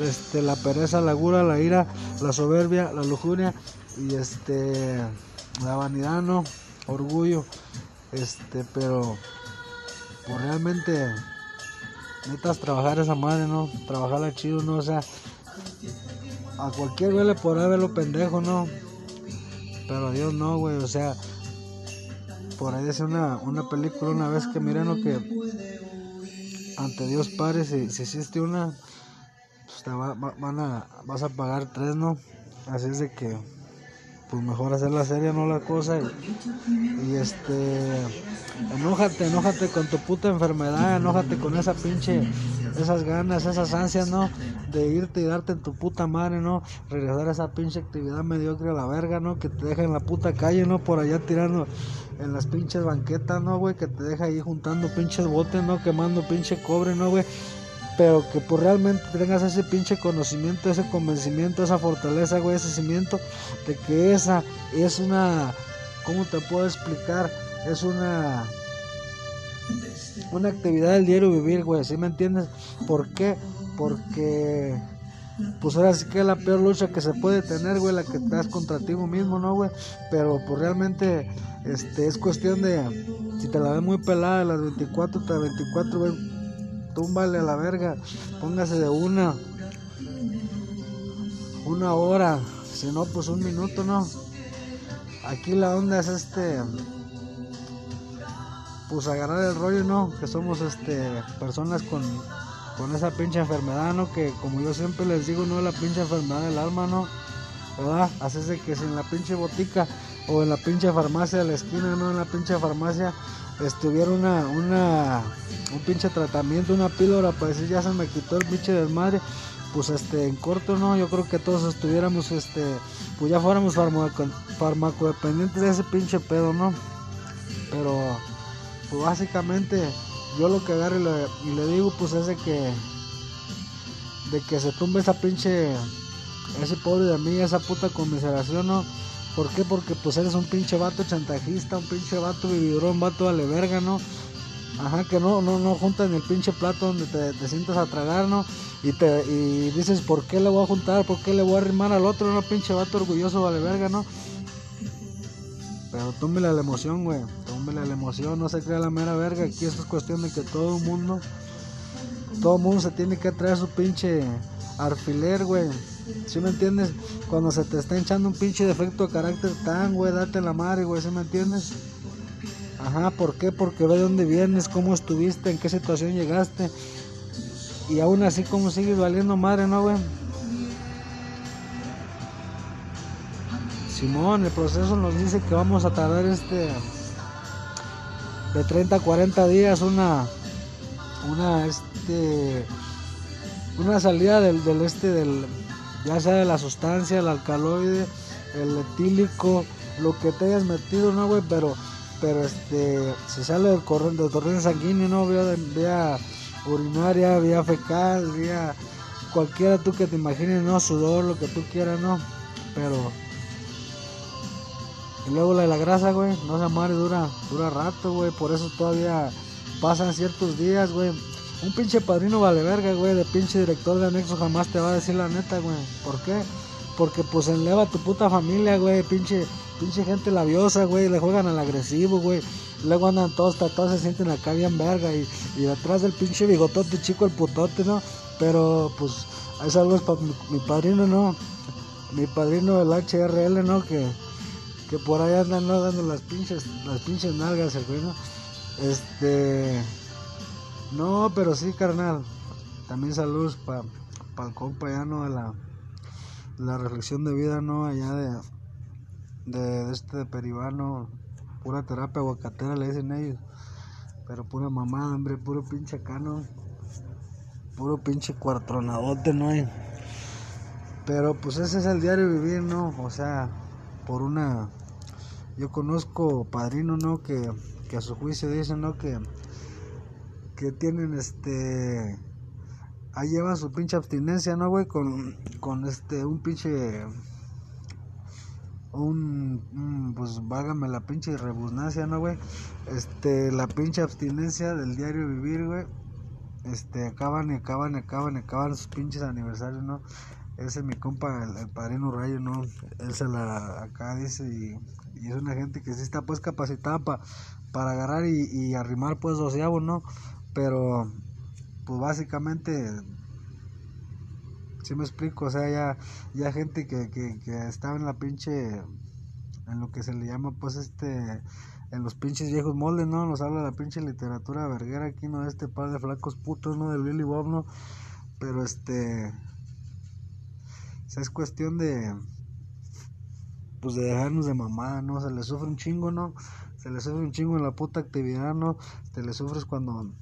este, la pereza, la gula, la ira, la soberbia, la lujuria y este la vanidad, ¿no? Orgullo, este, pero pues realmente necesitas trabajar esa madre, ¿no? Trabajarla chido, ¿no? O sea, a cualquier güey le podrá verlo pendejo, ¿no? Pero a Dios no, güey, o sea, por ahí dice una, una película una vez que miren lo que ante Dios Padre, si, si existe una, pues te va- va- van a, vas a pagar tres, ¿no? Así es de que, pues mejor hacer la serie, no la cosa. Y, y este, enójate, enójate con tu puta enfermedad, enójate con esa pinche, esas ganas, esas ansias, ¿no? De irte y darte en tu puta madre, ¿no? Regresar a esa pinche actividad mediocre a la verga, ¿no? Que te deja en la puta calle, ¿no? Por allá tirando en las pinches banquetas, ¿no, güey? Que te deja ahí juntando pinches botes, ¿no? Quemando pinche cobre, ¿no, güey? Pero que pues realmente tengas ese pinche conocimiento, ese convencimiento, esa fortaleza, güey, ese cimiento de que esa es una, ¿cómo te puedo explicar? Es una una actividad del diario vivir, güey, ¿sí me entiendes? ¿Por qué? Porque pues ahora sí que es la peor lucha que se puede tener, güey, la que te das contra ti mismo, ¿no, güey? Pero pues realmente este es cuestión de si te la ves muy pelada las 24 hasta 24, güey, túmbale a la verga, póngase de una una hora, si no pues un minuto, ¿no? Aquí la onda es este pues agarrar el rollo, ¿no? Que somos este personas con, con esa pinche enfermedad, ¿no? Que como yo siempre les digo, no es la pinche enfermedad del alma, ¿no? ¿Verdad? Así es de que si en la pinche botica o en la pinche farmacia de la esquina, ¿no? En la pinche farmacia estuviera una, una, un pinche tratamiento, una píldora para decir ya se me quitó el pinche desmadre, pues este, en corto, ¿no? Yo creo que todos estuviéramos, este, pues ya fuéramos farmaco, farmacodependientes de ese pinche pedo, ¿no? Pero pues básicamente yo lo que agarro y le, y le digo pues es de que de que se tumbe esa pinche ese pobre de mí esa puta conmiseración no ¿por qué? porque pues eres un pinche vato chantajista un pinche vato vividor un vato vale verga no ajá que no no no juntas ni el pinche plato donde te, sientas a tragar no y te y dices ¿por qué le voy a juntar? ¿por qué le voy a arrimar al otro? no pinche vato orgulloso vale verga no pero túmbele la emoción, güey. Túmbele la emoción, no se crea la mera verga. Aquí esto es cuestión de que todo el mundo, todo el mundo se tiene que traer su pinche alfiler, güey. ¿Sí me entiendes? Cuando se te está hinchando un pinche defecto de carácter tan, güey, date la madre, güey, ¿sí me entiendes? Ajá, ¿por qué? Porque ve de dónde vienes, cómo estuviste, en qué situación llegaste. Y aún así, ¿cómo sigues valiendo madre, no, güey? Simón, el proceso nos dice que vamos a tardar este de 30 a 40 días una una este una salida del, del este del ya sea de la sustancia, el alcaloide, el etílico, lo que te hayas metido, no güey, pero pero este si sale del corriente, del torrente sanguíneo, no vía, vía urinaria, vía fecal, vía cualquiera tú que te imagines, no sudor, lo que tú quieras, no, pero y luego la de la grasa, güey, no se madre dura, dura rato, güey, por eso todavía pasan ciertos días, güey. Un pinche padrino vale verga, güey, de pinche director de anexo jamás te va a decir la neta, güey. ¿Por qué? Porque pues enleva a tu puta familia, güey, pinche, pinche gente labiosa, güey, le juegan al agresivo, güey. Luego andan todos tatuados, se sienten acá bien verga y, y detrás del pinche bigotote chico el putote, ¿no? Pero pues, hay saludos para mi, mi padrino, ¿no? mi padrino del HRL, ¿no? Que, que por ahí andan ¿no? dando las pinches, las pinches nalgas, el güey, ¿no? Este. No, pero sí, carnal. También saludos para pa el compa ya, ¿no? De la, la reflexión de vida, ¿no? Allá de, de, este Peribano. Pura terapia aguacatera le dicen ellos. Pero pura mamada, hombre, puro pinche cano. Puro pinche cuartronadote, ¿no? hay Pero pues ese es el diario vivir, ¿no? O sea, por una... Yo conozco padrino, ¿no? Que, que a su juicio dicen, ¿no? Que, que tienen este... Ahí llevan su pinche abstinencia, ¿no, güey? Con, con este, un pinche... Un, pues vágame la pinche rebusnancia, ¿no, güey? Este, la pinche abstinencia del diario vivir, güey este, acaban y acaban y acaban y acaban sus pinches aniversarios, ¿no? Ese es mi compa, el, padrino Rayo, ¿no? Él se la acá dice y, y es una gente que sí está pues capacitada pa, para agarrar y, y arrimar pues doceavos, ¿no? Pero, pues básicamente, si me explico, o sea, ya, ya gente que, que, que estaba en la pinche, en lo que se le llama pues este en los pinches viejos moldes, ¿no? Nos habla la pinche literatura verguera aquí, ¿no? Este par de flacos putos, ¿no? Del Billy Bob, ¿no? Pero este... O sea, es cuestión de... Pues de dejarnos de mamada, ¿no? Se le sufre un chingo, ¿no? Se le sufre un chingo en la puta actividad, ¿no? Te le sufres cuando...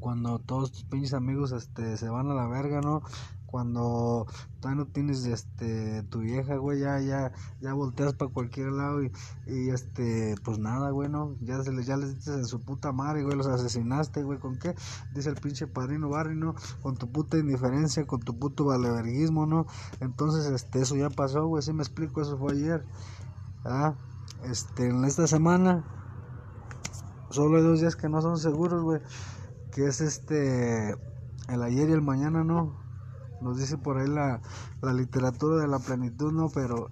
Cuando todos tus pinches amigos este, se van a la verga, ¿no? cuando todavía no tienes este tu vieja, güey, ya ya ya volteas para cualquier lado y, y este pues nada, güey, no, ya se les ya les dices en su puta madre, güey, los asesinaste, güey, ¿con qué? Dice el pinche padrino Barry, ¿no? Con tu puta indiferencia, con tu puto valeverguismo, ¿no? Entonces, este eso ya pasó, güey, sí me explico, eso fue ayer. Ah, este en esta semana solo hay dos días que no son seguros, güey, que es este el ayer y el mañana, ¿no? nos dice por ahí la, la literatura de la plenitud, ¿no? Pero,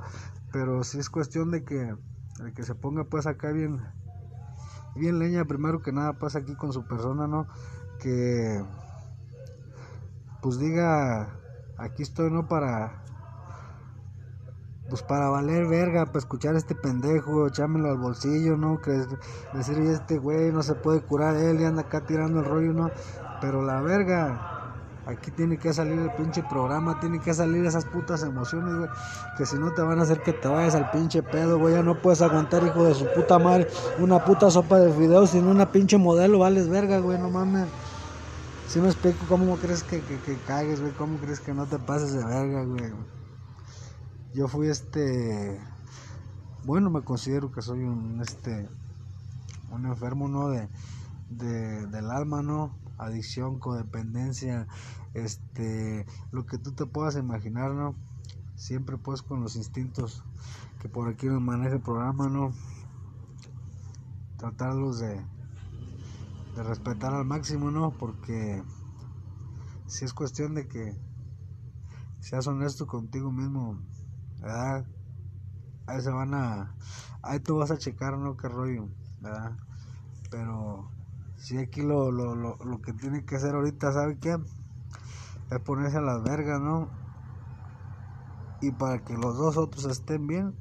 pero sí es cuestión de que, de que se ponga pues acá bien, bien leña, primero que nada pasa aquí con su persona, ¿no? Que pues diga, aquí estoy, ¿no? Para, pues para valer verga, para escuchar a este pendejo, echámelo al bolsillo, ¿no? Que decir, este güey no se puede curar él y anda acá tirando el rollo, ¿no? Pero la verga, Aquí tiene que salir el pinche programa, tiene que salir esas putas emociones, güey. Que si no te van a hacer que te vayas al pinche pedo, güey. Ya no puedes aguantar, hijo de su puta madre, una puta sopa de fideos sin una pinche modelo, vales verga, güey, no mames. Si me explico, ¿cómo crees que, que, que cagues, güey? ¿Cómo crees que no te pases de verga, güey? Yo fui este. Bueno, me considero que soy un, este. Un enfermo, ¿no? De, de, del alma, ¿no? adicción, codependencia, este, lo que tú te puedas imaginar, ¿no? Siempre pues con los instintos que por aquí nos maneja el programa, ¿no? Tratarlos de, de respetar al máximo, ¿no? Porque si es cuestión de que seas honesto contigo mismo, ¿verdad? Ahí se van a, ahí tú vas a checar, ¿no? Qué rollo, ¿verdad? Pero si aquí lo, lo, lo, lo que tiene que hacer ahorita, ¿sabe qué? Es ponerse a las vergas, ¿no? Y para que los dos otros estén bien,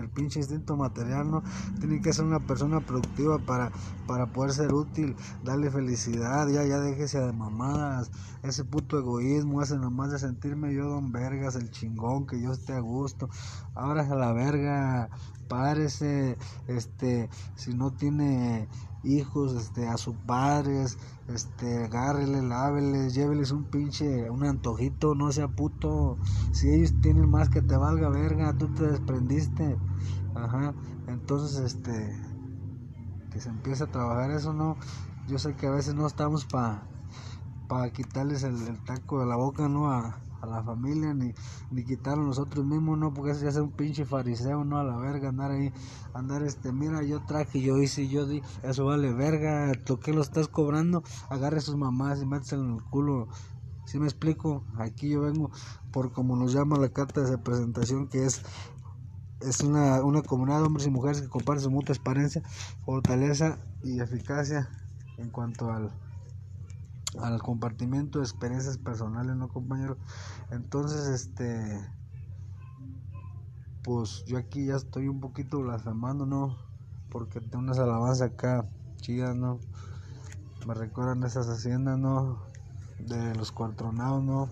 el pinche instinto material, ¿no? Tiene que ser una persona productiva para, para poder ser útil, darle felicidad, ya, ya déjese de mamadas, ese puto egoísmo, ese nomás de sentirme yo don vergas, el chingón, que yo esté a gusto, ahora a la verga, párese, este, si no tiene hijos, este, a sus padres, este, agárrele, láveles, lléveles un pinche, un antojito, no sea puto, si ellos tienen más que te valga verga, tú te desprendiste, ajá, entonces, este, que se empiece a trabajar eso, ¿no? Yo sé que a veces no estamos para pa quitarles el, el, taco de la boca, ¿no? A, a la familia, ni, ni quitarlo nosotros mismos, no, porque eso ya es un pinche fariseo, no, a la verga, andar ahí, andar este, mira, yo traje, yo hice, yo di, eso vale verga, ¿tú qué lo estás cobrando? Agarre sus mamás y méteselo en el culo. Si me explico, aquí yo vengo por como nos llama la carta de presentación, que es es una, una comunidad de hombres y mujeres que comparten su mutua experiencia, fortaleza y eficacia en cuanto al al compartimiento de experiencias personales, ¿no, compañero? Entonces, este, pues yo aquí ya estoy un poquito blasfemando, ¿no? Porque tengo unas alabanzas acá chidas, ¿no? Me recuerdan esas haciendas, ¿no? De los cuartronados, ¿no?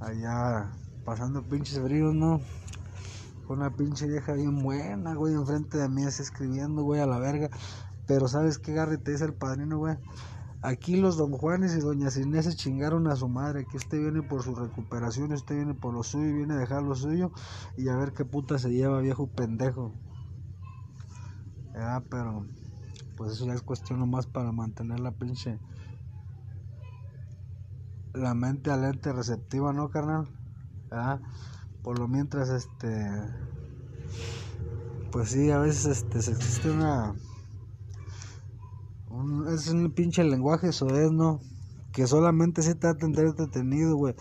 Allá pasando pinches fríos, ¿no? Con una pinche vieja bien buena, güey, enfrente de mí, así escribiendo, güey, a la verga. Pero ¿sabes qué, Garry? Te dice el padrino, güey. Aquí los don Juanes y doña Inés se chingaron a su madre. Que este viene por su recuperación, este viene por lo suyo, viene a dejar lo suyo. Y a ver qué puta se lleva, viejo pendejo. Ya, pero pues eso ya es cuestión nomás para mantener la pinche la mente alente receptiva, ¿no, carnal? ¿Ah? Por lo mientras, este, pues sí, a veces, este, existe una, un, es un pinche lenguaje eso es, ¿no? Que solamente se te va a tener detenido, güey.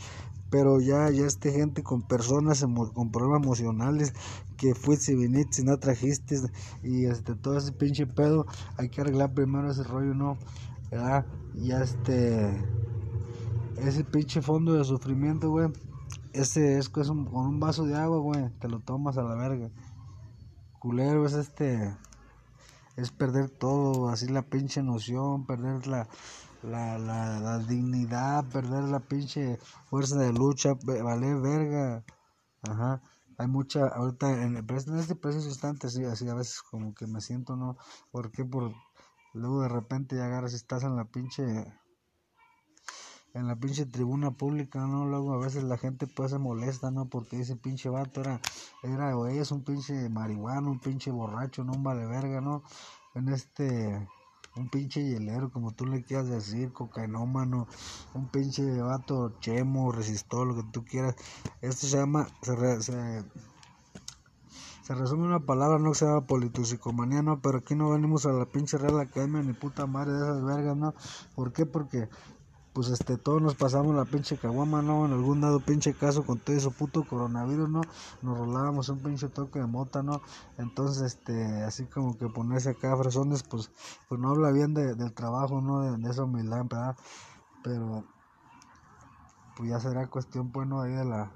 Pero ya, ya este gente con personas con problemas emocionales que fuiste viniste y no trajiste y este todo ese pinche pedo, hay que arreglar primero ese rollo, ¿no? ¿Verdad? Ya este ese pinche fondo de sufrimiento, güey. Ese es, con un vaso de agua, güey. Te lo tomas a la verga. Culero es este. Es perder todo, así la pinche noción, perder la, la, la, la dignidad, perder la pinche fuerza de lucha, vale verga. Ajá. Hay mucha, ahorita en, en este preciso instante, así, así a veces como que me siento, ¿no? porque Por, luego de repente ya agarras y estás en la pinche en la pinche tribuna pública, ¿no? Luego a veces la gente pues se molesta, ¿no? Porque ese pinche vato era, era o es un pinche marihuano, un pinche borracho, ¿no? Un vale verga, ¿no? En este, un pinche hielero, como tú le quieras decir, cocainómano, un pinche vato chemo, resistó, lo que tú quieras. Esto se llama, se, se, se resume una palabra, no que se llama politicicomanía, ¿no? Pero aquí no venimos a la pinche Real Academia ni puta madre de esas vergas, ¿no? ¿Por qué? Porque pues este, todos nos pasamos la pinche caguama, ¿no? En algún dado pinche caso con todo eso puto coronavirus, ¿no? Nos rolábamos un pinche toque de mota, ¿no? Entonces, este, así como que ponerse acá fresones, pues, pues no habla bien de, del trabajo, ¿no? De, de esa humildad, ¿verdad? Pero, pues ya será cuestión, pues, ¿no? Ahí de la,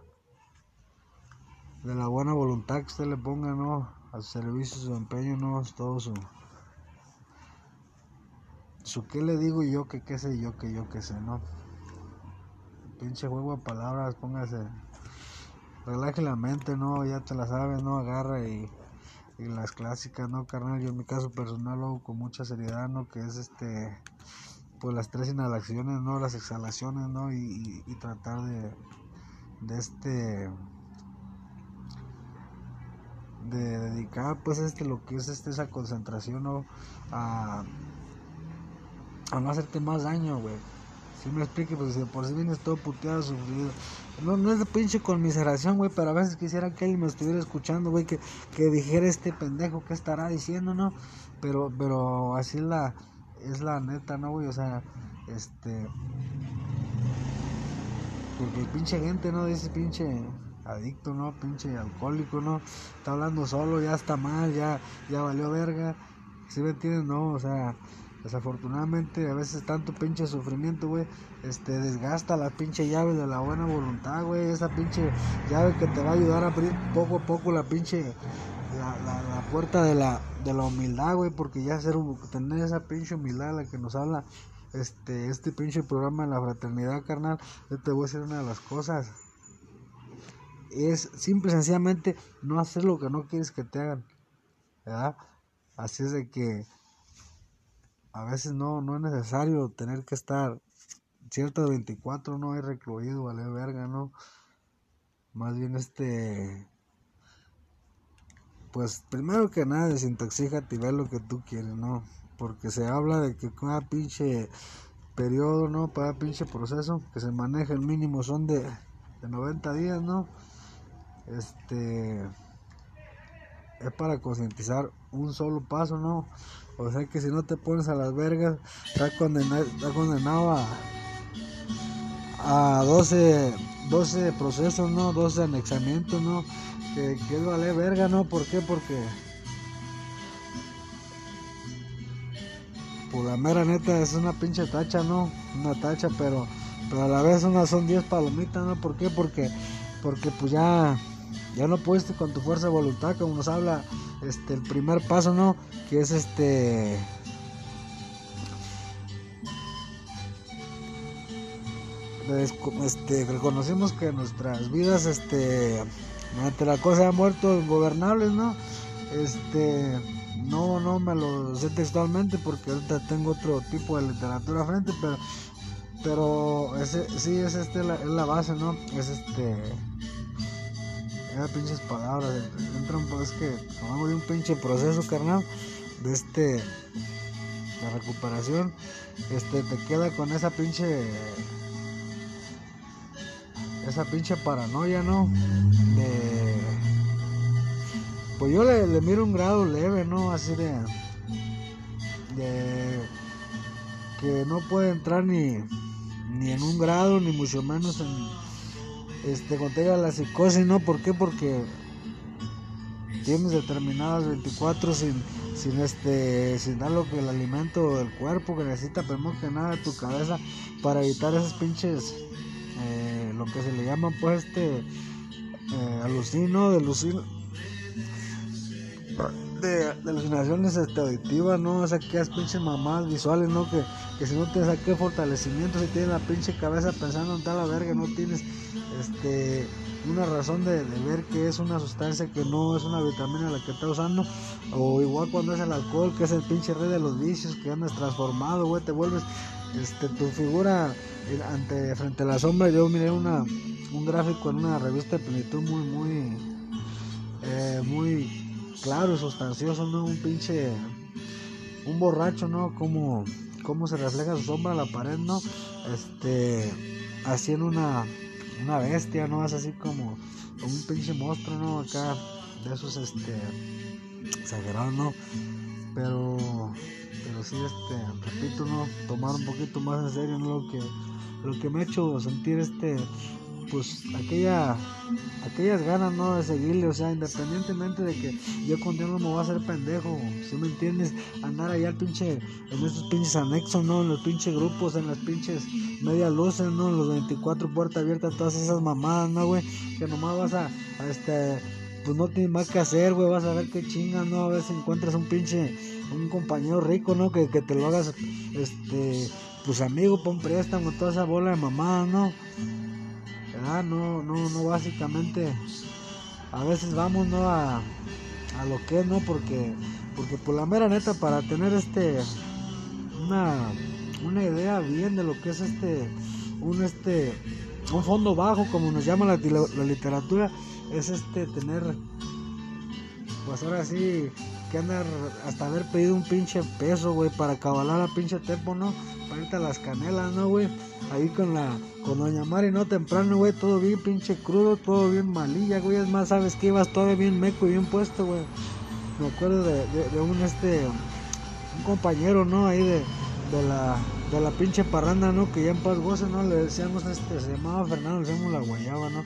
de la buena voluntad que usted le ponga, ¿no? Al servicio, su empeño, ¿no? Todo su qué le digo yo que qué sé yo que yo qué sé, ¿no? Pinche juego de palabras, póngase. Relaje la mente, ¿no? Ya te la sabes, ¿no? Agarra y, y las clásicas, ¿no, carnal? Yo en mi caso personal lo hago con mucha seriedad, ¿no? Que es este, pues las tres inhalaciones, ¿no? Las exhalaciones, ¿no? Y, y, tratar de, de este, de dedicar, pues, este, lo que es este, esa concentración, ¿no? A a no hacerte más daño, güey. Si me explique, pues si por si vienes todo puteado, sufrido. No, no es de pinche conmiseración, güey, pero a veces quisiera que él me estuviera escuchando, güey, que, que dijera este pendejo que estará diciendo, ¿no? Pero, pero así es la, es la neta, ¿no, güey? O sea, este... Porque el pinche gente, ¿no? Dice pinche adicto, ¿no? Pinche alcohólico, ¿no? Está hablando solo, ya está mal, ya, ya valió verga. ¿Sí me entiendes? No, o sea, Desafortunadamente, a veces tanto pinche sufrimiento, güey, este, desgasta la pinche llave de la buena voluntad, güey. Esa pinche llave que te va a ayudar a abrir poco a poco la pinche, la, la, puerta de la, de la humildad, güey, porque ya ser, tener esa pinche humildad la que nos habla este, este pinche programa de la fraternidad, carnal, yo te voy a decir una de las cosas. Es simple y sencillamente no hacer lo que no quieres que te hagan, ¿verdad? Así es de que a veces no, no es necesario tener que estar cierto 24, no hay recluido, vale verga, ¿no? Más bien este pues primero que nada desintoxícate y ve lo que tú quieres, ¿no? Porque se habla de que cada pinche periodo, ¿no? Cada pinche proceso que se maneja el mínimo son de, de 90 días, ¿no? Este es para concientizar un solo paso, ¿no? O sea que si no te pones a las vergas, está condenado, está condenado a, a 12, 12 procesos, ¿no? 12 anexamientos, ¿no? Que, que vale verga, ¿no? ¿Por qué? Porque... Por la mera neta es una pinche tacha, ¿no? Una tacha, pero, pero a la vez una son 10 palomitas, ¿no? ¿Por qué? Porque, porque pues ya ya no pudiste con tu fuerza de voluntad, como nos habla este el primer paso, ¿no? Que es este este, reconocimos que nuestras vidas, este, la cosa han muerto ingobernables, ¿no? Este, no, no me lo sé textualmente porque ahorita tengo otro tipo de literatura frente, pero, pero ese, sí es este, es la base, ¿no? Es este, esas pinches palabras, entra un, es que tomamos de un pinche proceso, carnal, de este, la recuperación, este, te queda con esa pinche esa pinche paranoia, ¿no? De... Pues yo le, miro un grado leve, ¿no? Así de... De... Que no puede entrar ni, ni en un grado, ni mucho menos en... Este, cuando la psicosis, ¿no? ¿Por qué? Porque tienes determinadas 24 sin, sin este sin dar lo que el alimento del cuerpo que necesita primero que nada tu cabeza para evitar esas pinches eh, lo que se le llama pues este eh, alucino, de de, de alucinaciones este, auditivas, ¿no? O sea, que pinches mamadas visuales, ¿no? Que, que si no tienes aquí fortalecimiento, si tienes la pinche cabeza pensando en tal la verga, no tienes este una razón de, de, ver que es una sustancia que no es una vitamina la que está usando, o igual cuando es el alcohol, que es el pinche rey de los vicios, que andas transformado, güey, te vuelves este, tu figura ante frente a la sombra yo miré una un gráfico en una revista de plenitud muy muy eh, muy claro y sustancioso no un pinche un borracho no como cómo se refleja su sombra en la pared no este haciendo una una bestia no es así como, un pinche monstruo no acá de esos este exagerados no pero pero sí este repito no tomar un poquito más en serio ¿no? lo que lo que me ha hecho sentir este pues aquella aquellas ganas no de seguirle o sea independientemente de que yo con Dios no me voy a hacer pendejo si me entiendes andar allá al pinche en esos pinches anexos no en los pinches grupos en las pinches media luces no en los 24 puertas abiertas todas esas mamadas no güey que nomás vas a, este pues no tienes más que hacer güey vas a ver qué chinga no a ver si encuentras un pinche un compañero rico, ¿no? Que, te lo hagas, este, pues amigo, pon préstamo, toda esa bola de mamá, ¿no? Ah, no, no, no, básicamente, a veces vamos, ¿no? A, a lo que es, ¿no? Porque, porque por la mera neta, para tener este, una, una idea bien de lo que es este, un este, un fondo bajo, como nos llama la, la literatura, es este, tener, pues ahora sí, que andar hasta haber pedido un pinche peso, güey, para cabalar a pinche tempo, ¿no? Para a las canelas, ¿no, güey? Ahí con la, con Doña Mari, ¿no? Temprano, güey, todo bien pinche crudo, todo bien malilla, güey. Es más, sabes que ibas todo bien meco y bien puesto, güey. Me acuerdo de, de, un, este, un compañero, ¿no? Ahí de, de la, de la pinche parranda, ¿no? Que ya en paz goce, ¿no? Le decíamos, este, se llamaba Fernando, le decíamos la guayaba, ¿no?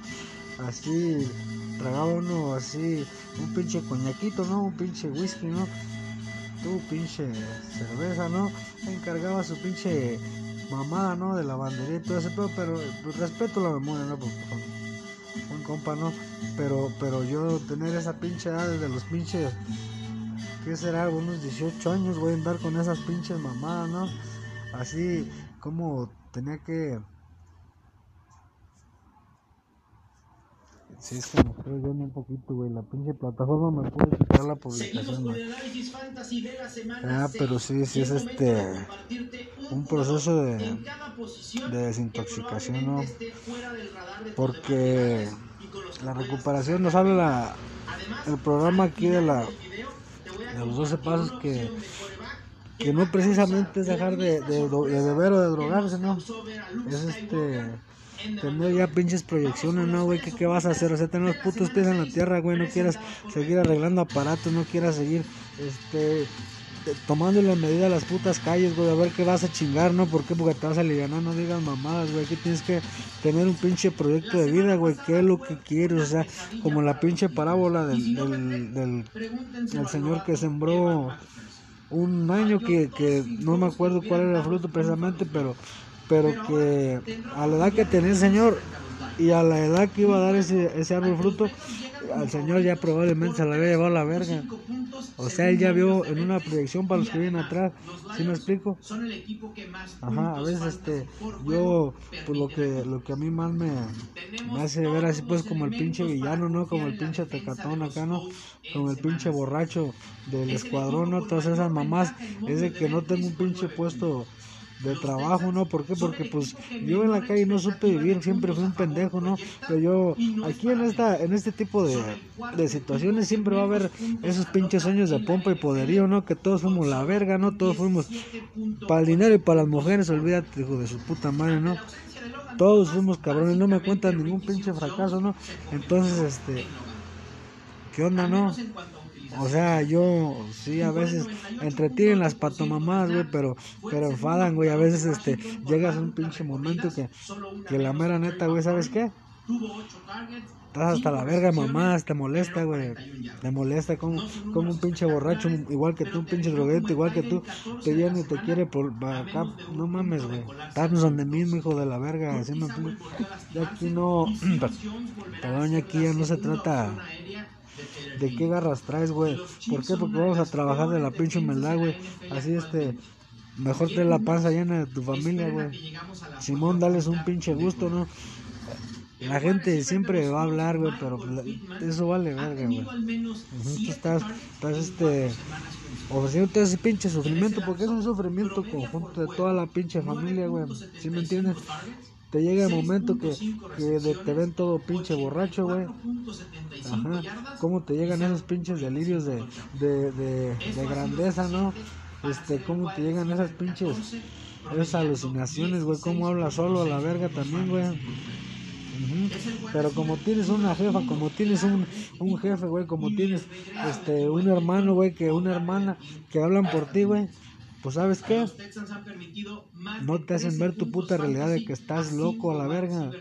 Así, tragaba uno así, un pinche coñaquito, ¿no? Un pinche whisky, ¿no? Tu pinche cerveza, ¿no? Encargaba su pinche mamada, ¿no? De la bandería y todo ese pero, pero pues, respeto la memoria, ¿no? Porque un compa, ¿no? Pero, pero yo tener esa pinche edad de los pinches, ¿qué será? Unos 18 años, voy a andar con esas pinches mamadas, ¿no? Así como tenía que Sí, es que me estoy viendo un poquito, güey. La pinche plataforma me puede quitar la publicación. Ah, pero sí, sí es este. Un proceso de, de desintoxicación, ¿no? Porque la recuperación nos habla el programa aquí de la de los 12 pasos que que no precisamente es dejar de, de, de beber o de drogarse, ¿no? Es este tener ya pinches proyecciones, ¿no, güey? ¿Qué, ¿Qué vas a hacer? O sea, tener los putos pies en la tierra, güey. No quieras seguir arreglando aparatos, no quieras seguir, este, tomándole medida a las putas calles, güey. A ver qué vas a chingar, ¿no? ¿Por qué? Porque te vas a aliviar, no digas mamadas, güey. Aquí tienes que tener un pinche proyecto de vida, güey. ¿Qué es lo que quieres? O sea, como la pinche parábola del, del, del, del señor que sembró un año que, que no me acuerdo cuál era el fruto precisamente, pero pero que a la edad que tenía el Señor y a la edad que iba a dar ese, ese árbol fruto, al señor ya probablemente se la había llevado a la verga. O sea, él ya vio en una proyección para los que vienen atrás. ¿Sí me explico? Ajá, a veces este, yo, pues lo que, lo que a mí más me, me hace ver así, pues como el pinche villano, ¿no? Como el pinche tecatón acá, ¿no? Como el pinche borracho del escuadrón, ¿no? Todas esas mamás, es de que no tengo un pinche puesto de trabajo, ¿no? ¿Por qué? Porque pues yo en la calle no supe vivir, siempre fui un pendejo, ¿no? Pero yo aquí en esta en este tipo de, de situaciones siempre va a haber esos pinches sueños de pompa y poderío, ¿no? Que todos fuimos la verga, ¿no? Todos fuimos para el dinero y para las mujeres, olvídate, hijo de su puta madre, ¿no? Todos fuimos cabrones, no me cuentan ningún pinche fracaso, ¿no? Entonces, este, ¿qué onda, no? O sea, yo sí a veces entretienen las patomamás, güey, pero pero enfadan, güey, a veces este llegas a un pinche momento que que la mera neta, güey, ¿sabes qué? Estás hasta la verga, mamás, te molesta, güey. Te molesta como, como un pinche borracho, igual que tú, un pinche droguete, igual que tú, te viene y te quiere por acá. No mames, güey. Estás donde mismo, hijo de la verga. Así Ya aquí no. *clears throat* Perdón, aquí ya no se trata de qué garras traes, güey. ¿Por qué? Porque vamos a trabajar de la pinche humildad, güey. Así este. Mejor te la panza llena de tu familia, güey. Simón, dales un pinche gusto, ¿no? La gente siempre va a hablar, güey, pero eso vale verga, güey. Tú estás, estás, este, ofreciéndote ese pinche sufrimiento, porque es un sufrimiento conjunto de toda la pinche familia, güey. ¿Sí me entiendes? Te llega el momento que, que te ven todo pinche borracho, güey. Ajá. ¿Cómo te llegan esos pinches delirios de, de, de, de grandeza, no? Este, ¿cómo te llegan esas pinches, esas alucinaciones, güey? ¿Cómo hablas solo a la verga también, güey? Pero como tienes una jefa, como tienes un, un jefe, güey, como tienes este un hermano, güey, que una hermana que hablan por ti, güey, pues sabes qué, no te hacen ver tu puta realidad de que estás loco a la verga.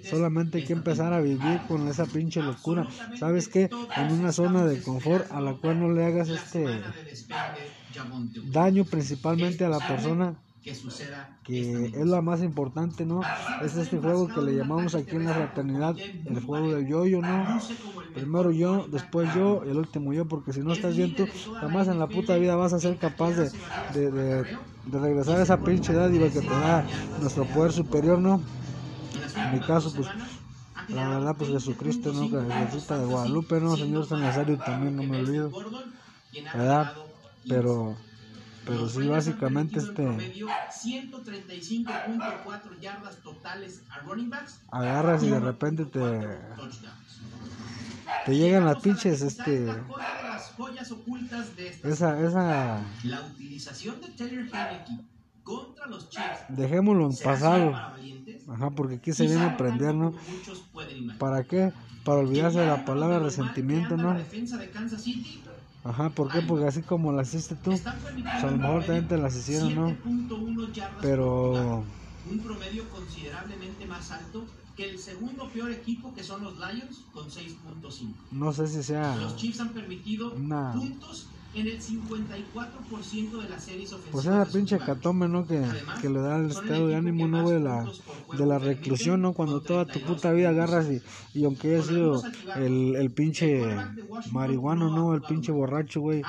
Solamente hay que empezar a vivir con esa pinche locura. ¿Sabes qué? En una zona de confort a la cual no le hagas este daño principalmente a la persona que es la más importante, ¿no? Es este juego que le llamamos aquí en la fraternidad el juego del yo-yo, ¿no? Primero yo, después yo, el último yo, porque si no estás bien tú, jamás en la puta vida vas a ser capaz de, de, de, de regresar a esa pinche dádiva que te da nuestro poder superior, ¿no? En mi caso, pues, la verdad, pues Jesucristo, ¿no? Que Jesucristo de Guadalupe, ¿no? Señor San Nazario también, no me olvido, ¿verdad? Pero, pero sí, básicamente, este, 135.4 yardas totales a running backs. agarras y de repente te, te llegan las pinches, este, Una de las joyas ocultas de esta esa, esa, La utilización de Taylor Heineke contra los Chiefs. dejémoslo en ¿Será pasado. Ajá, porque aquí se viene a aprender, ¿no? ¿Para qué? Para olvidarse de la palabra resentimiento, ¿no? La defensa de Kansas City Ajá, ¿por qué? Porque así como la hiciste tú, pues a lo mejor también te las hicieron, ¿no? 7.1 yardas Pero, un promedio considerablemente más alto que el segundo peor equipo que son los Lions con 6.5. no sé si sea Los Chiefs han permitido una... puntos en el 54% de las series ofensivas. Pues esa pinche catombe, ¿no? Que, que le da el estado de ánimo, ¿no? güey, De la, de la reclusión, ¿no? Cuando toda tu puta vida agarras y, y aunque haya sido el, el pinche marihuano, ¿no? El pinche borracho, güey.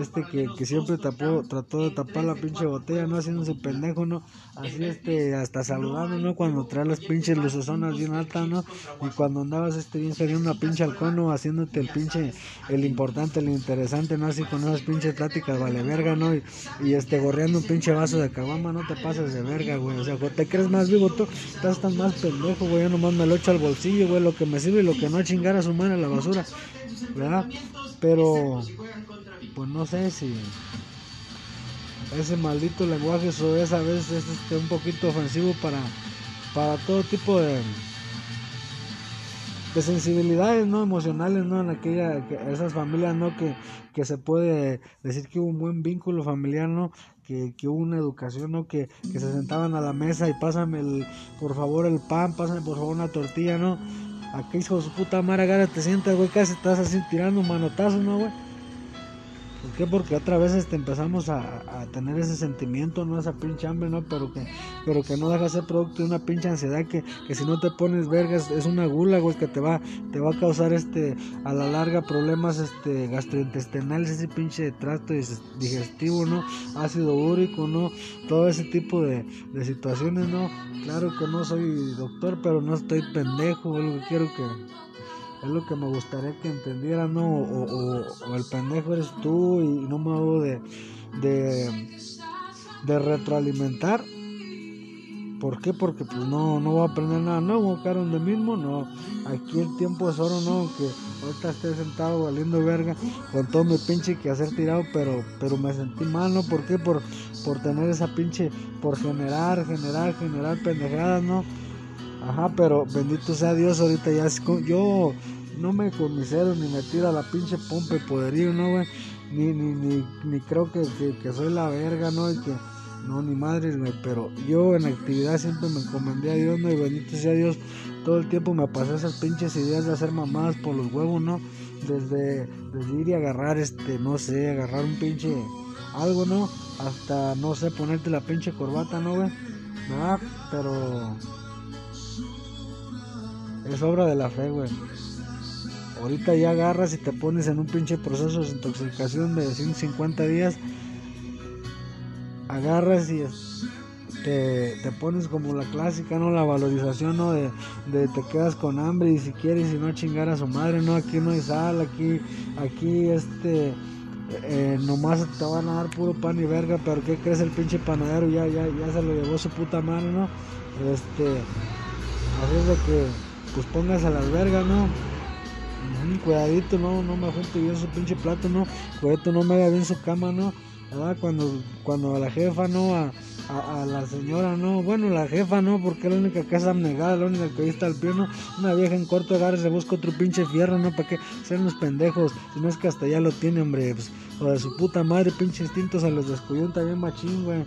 Este que, que siempre tapó, trató de tapar la pinche botella, ¿no? Haciéndose pendejo, ¿no? Así, este, hasta saludando, ¿no? Cuando trae las pinches lucesonas bien altas, ¿no? Y cuando andabas, este, bien sería una pinche halcón, ¿no? Haciéndote el pinche, el importante, el interesante, ¿no? Así con esas pinches pláticas, vale verga, ¿no? Y, este, gorreando un pinche vaso de caguama, no te pases de verga, güey. O sea, güey, te crees más vivo tú, estás tan más pendejo, güey. Yo nomás me lo echo al bolsillo, güey. Lo que me sirve y lo que no, chingar a su madre a la basura, ¿verdad? Pero, pues no sé si ese maldito lenguaje eso es a veces es este, un poquito ofensivo para, para todo tipo de de sensibilidades no emocionales no en aquella que- esas familias no que, que se puede decir que hubo un buen vínculo familiar no que, que hubo una educación no que, que se sentaban a la mesa y pásame el por favor el pan pásame por favor una tortilla no aquí hijo de su puta madre te sientas güey casi estás así tirando un manotazo no güey ¿Por qué? Porque otra vez este, empezamos a, a, tener ese sentimiento, ¿no? Esa pinche hambre, ¿no? Pero que, pero que no deja de ser producto de una pinche ansiedad que, que si no te pones vergas es una gula, güey, que te va, te va a causar este, a la larga problemas este, gastrointestinales, ese pinche trato digestivo, ¿no? Ácido úrico, ¿no? Todo ese tipo de, de situaciones, ¿no? Claro que no soy doctor, pero no estoy pendejo, que quiero que es lo que me gustaría que entendieran, ¿no? O, o, el pendejo eres tú y no me hago de, de, de retroalimentar. ¿Por qué? Porque pues no, no voy a aprender nada nuevo, caro de mismo, no. Aquí el tiempo es oro, no, que ahorita esté sentado valiendo verga con todo mi pinche que hacer tirado, pero, pero me sentí mal, ¿no? ¿Por qué? Por, por tener esa pinche, por generar, generar, generar pendejadas, ¿no? Ajá, pero bendito sea Dios, ahorita ya yo no me comisero ni me tira la pinche pompa y poderío, ¿no, güey? Ni, ni, ni, ni creo que, que, soy la verga, ¿no? Y que, no, ni madre, güey, pero yo en actividad siempre me encomendé a Dios, ¿no? Y bendito sea Dios, todo el tiempo me pasé esas pinches ideas de hacer mamadas por los huevos, ¿no? Desde, desde ir y agarrar, este, no sé, agarrar un pinche algo, ¿no? Hasta, no sé, ponerte la pinche corbata, ¿no, güey? ¿Verdad? Pero es obra de la fe, güey. Ahorita ya agarras y te pones en un pinche proceso de intoxicación de 150 días. Agarras y te, te, pones como la clásica, ¿no? La valorización, ¿no? De, de, te quedas con hambre y si quieres y no chingar a su madre, ¿no? Aquí no hay sal, aquí, aquí este, eh, nomás te van a dar puro pan y verga, pero ¿qué crees el pinche panadero? Ya, ya, ya se lo llevó su puta mano, ¿no? Este, así es de que pues póngase a las vergas, ¿no? cuidadito, no, no me junte bien su pinche plato, no, cuidadito, no me haga bien su cama, no. Cuando, cuando a la jefa, no, a, la señora, no, bueno, la jefa, no, porque es la única es abnegada, la única que está al pie, no, una vieja en corto agarre se busca otro pinche fierro, no, para que sean los pendejos, si no es que hasta ya lo tiene, hombre, pues, o de su puta madre, pinche instinto se los descuyunta bien machín, güey.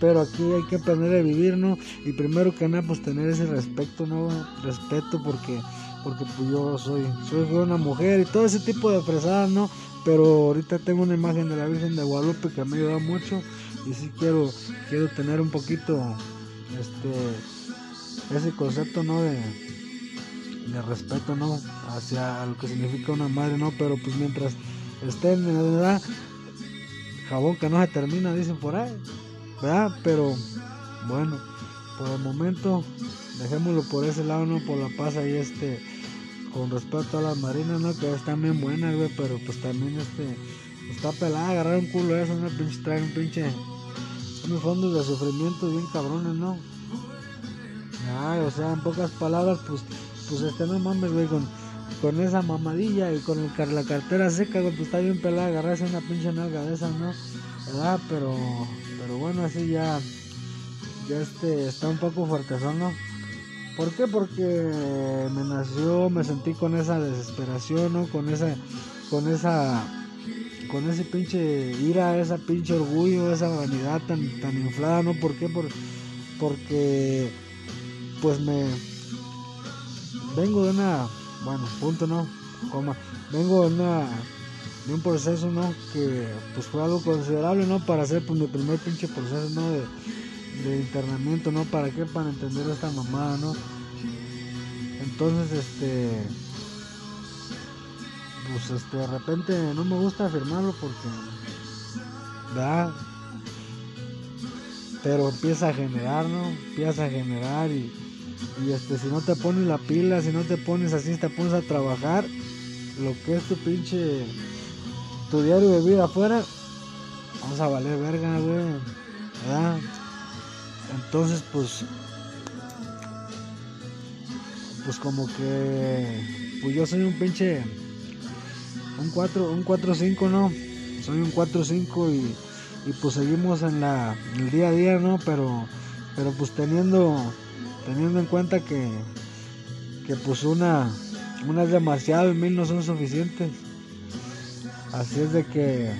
Pero aquí hay que aprender a vivir, ¿no? Y primero que nada, pues tener ese respeto, ¿no? Respeto porque, porque pues yo soy, soy una mujer y todo ese tipo de fresadas, ¿no? Pero ahorita tengo una imagen de la Virgen de Guadalupe que me ha ayudado mucho y sí quiero, quiero tener un poquito, este, ese concepto, ¿no? De, de respeto, ¿no? Hacia lo que significa una madre, ¿no? Pero pues mientras estén en la jabón que no se termina, dicen por ahí. ¿Verdad? Pero bueno, por el momento dejémoslo por ese lado, no por la paz ahí este con respecto a las marinas, no que están bien buenas, güey, pero pues también este está pelada agarrar un culo eso, una pinche trae un pinche unos fondos de sufrimiento bien cabrones, ¿no? Ay, o sea, en pocas palabras, pues, pues este no mames, güey, con, con esa mamadilla y con el, la cartera seca, güey, pues está bien pelada agarrarse una pinche nalga de esas, ¿no? ¿Verdad? Pero pero bueno, así ya, ya este, está un poco fuertezón, ¿no? ¿Por qué? Porque me nació, me sentí con esa desesperación, ¿no? Con esa, con esa, con ese pinche ira, esa pinche orgullo, esa vanidad tan, tan inflada, ¿no? ¿Por qué? Por, porque, pues me, vengo de una, bueno, punto, ¿no? Coma, vengo de una de un proceso, ¿no? Que pues fue algo considerable, ¿no? Para hacer pues mi primer pinche proceso, ¿no? De, internamiento, ¿no? ¿Para qué? Para entender esta mamada, ¿no? Entonces, este... Pues este, de repente no me gusta afirmarlo porque... ¿Verdad? Pero empieza a generar, ¿no? Empieza a generar y, y este, si no te pones la pila, si no te pones así, te pones a trabajar, lo que es tu pinche tu diario de vida afuera, vamos a valer verga, güey. Entonces, pues. Pues como que. Pues yo soy un pinche. Un 4, un 4-5, ¿no? Soy un 4-5 y, y pues seguimos en la el día a día, ¿no? Pero pero pues teniendo teniendo en cuenta que que pues una una es demasiado y mil no son suficientes. Así es de que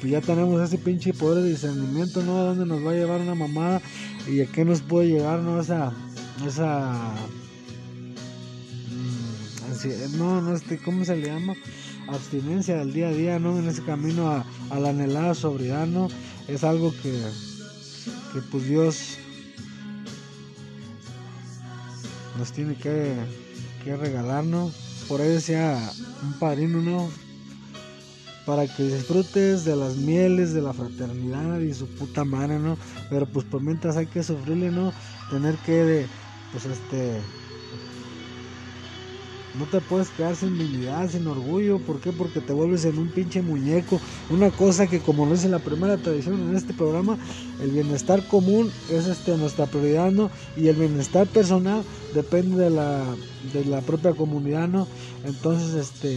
pues ya tenemos ese pinche poder de discernimiento, ¿no? A dónde nos va a llevar una mamada y a qué nos puede llegar, ¿no? Esa, esa, mm, no, no, este, ¿cómo se le llama? abstinencia del día a día, ¿no? En ese camino a, la anhelada sobriedad, ¿no? Es algo que, que pues Dios nos tiene que, que regalarnos. Por eso decía un padrino, ¿no? Para que disfrutes de las mieles de la fraternidad y su puta madre, ¿no? Pero pues por mientras hay que sufrirle, ¿no? Tener que, de, pues este, no te puedes quedar sin dignidad, sin orgullo. ¿Por qué? Porque te vuelves en un pinche muñeco. Una cosa que como lo dice la primera tradición en este programa, el bienestar común es este nuestra prioridad, ¿no? Y el bienestar personal depende de la, de la propia comunidad, ¿no? Entonces, este,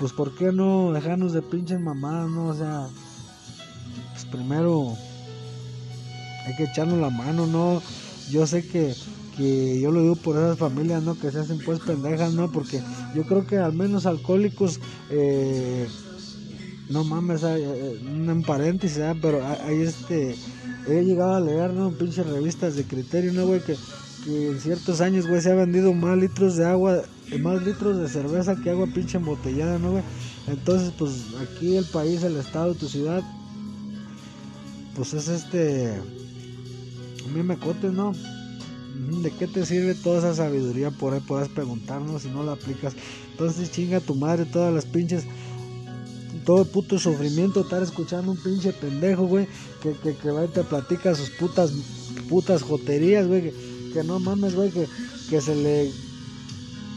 pues ¿por qué no dejarnos de pinches mamadas, ¿no? O sea, pues primero hay que echarnos la mano, ¿no? Yo sé que que yo lo digo por esas familias, ¿no? Que se hacen pues pendejas, ¿no? Porque yo creo que al menos alcohólicos, eh, no mames, eh, un paréntesis, ¿eh? pero hay este, he llegado a leer, ¿no? Pinches revistas de criterio, ¿no, güey? Que, que en ciertos años, güey, se ha vendido más litros de agua, más litros de cerveza que agua pinche embotellada, ¿no, güey? Entonces, pues aquí el país, el estado, tu ciudad, pues es este, a mí me cotes, ¿no? ¿De qué te sirve toda esa sabiduría? Por ahí puedas preguntarnos si no la aplicas. Entonces chinga tu madre todas las pinches. Todo el puto sufrimiento, estar escuchando un pinche pendejo, güey, que, que, que va y te platica sus putas, putas joterías, güey, no mames, güey, que, que se le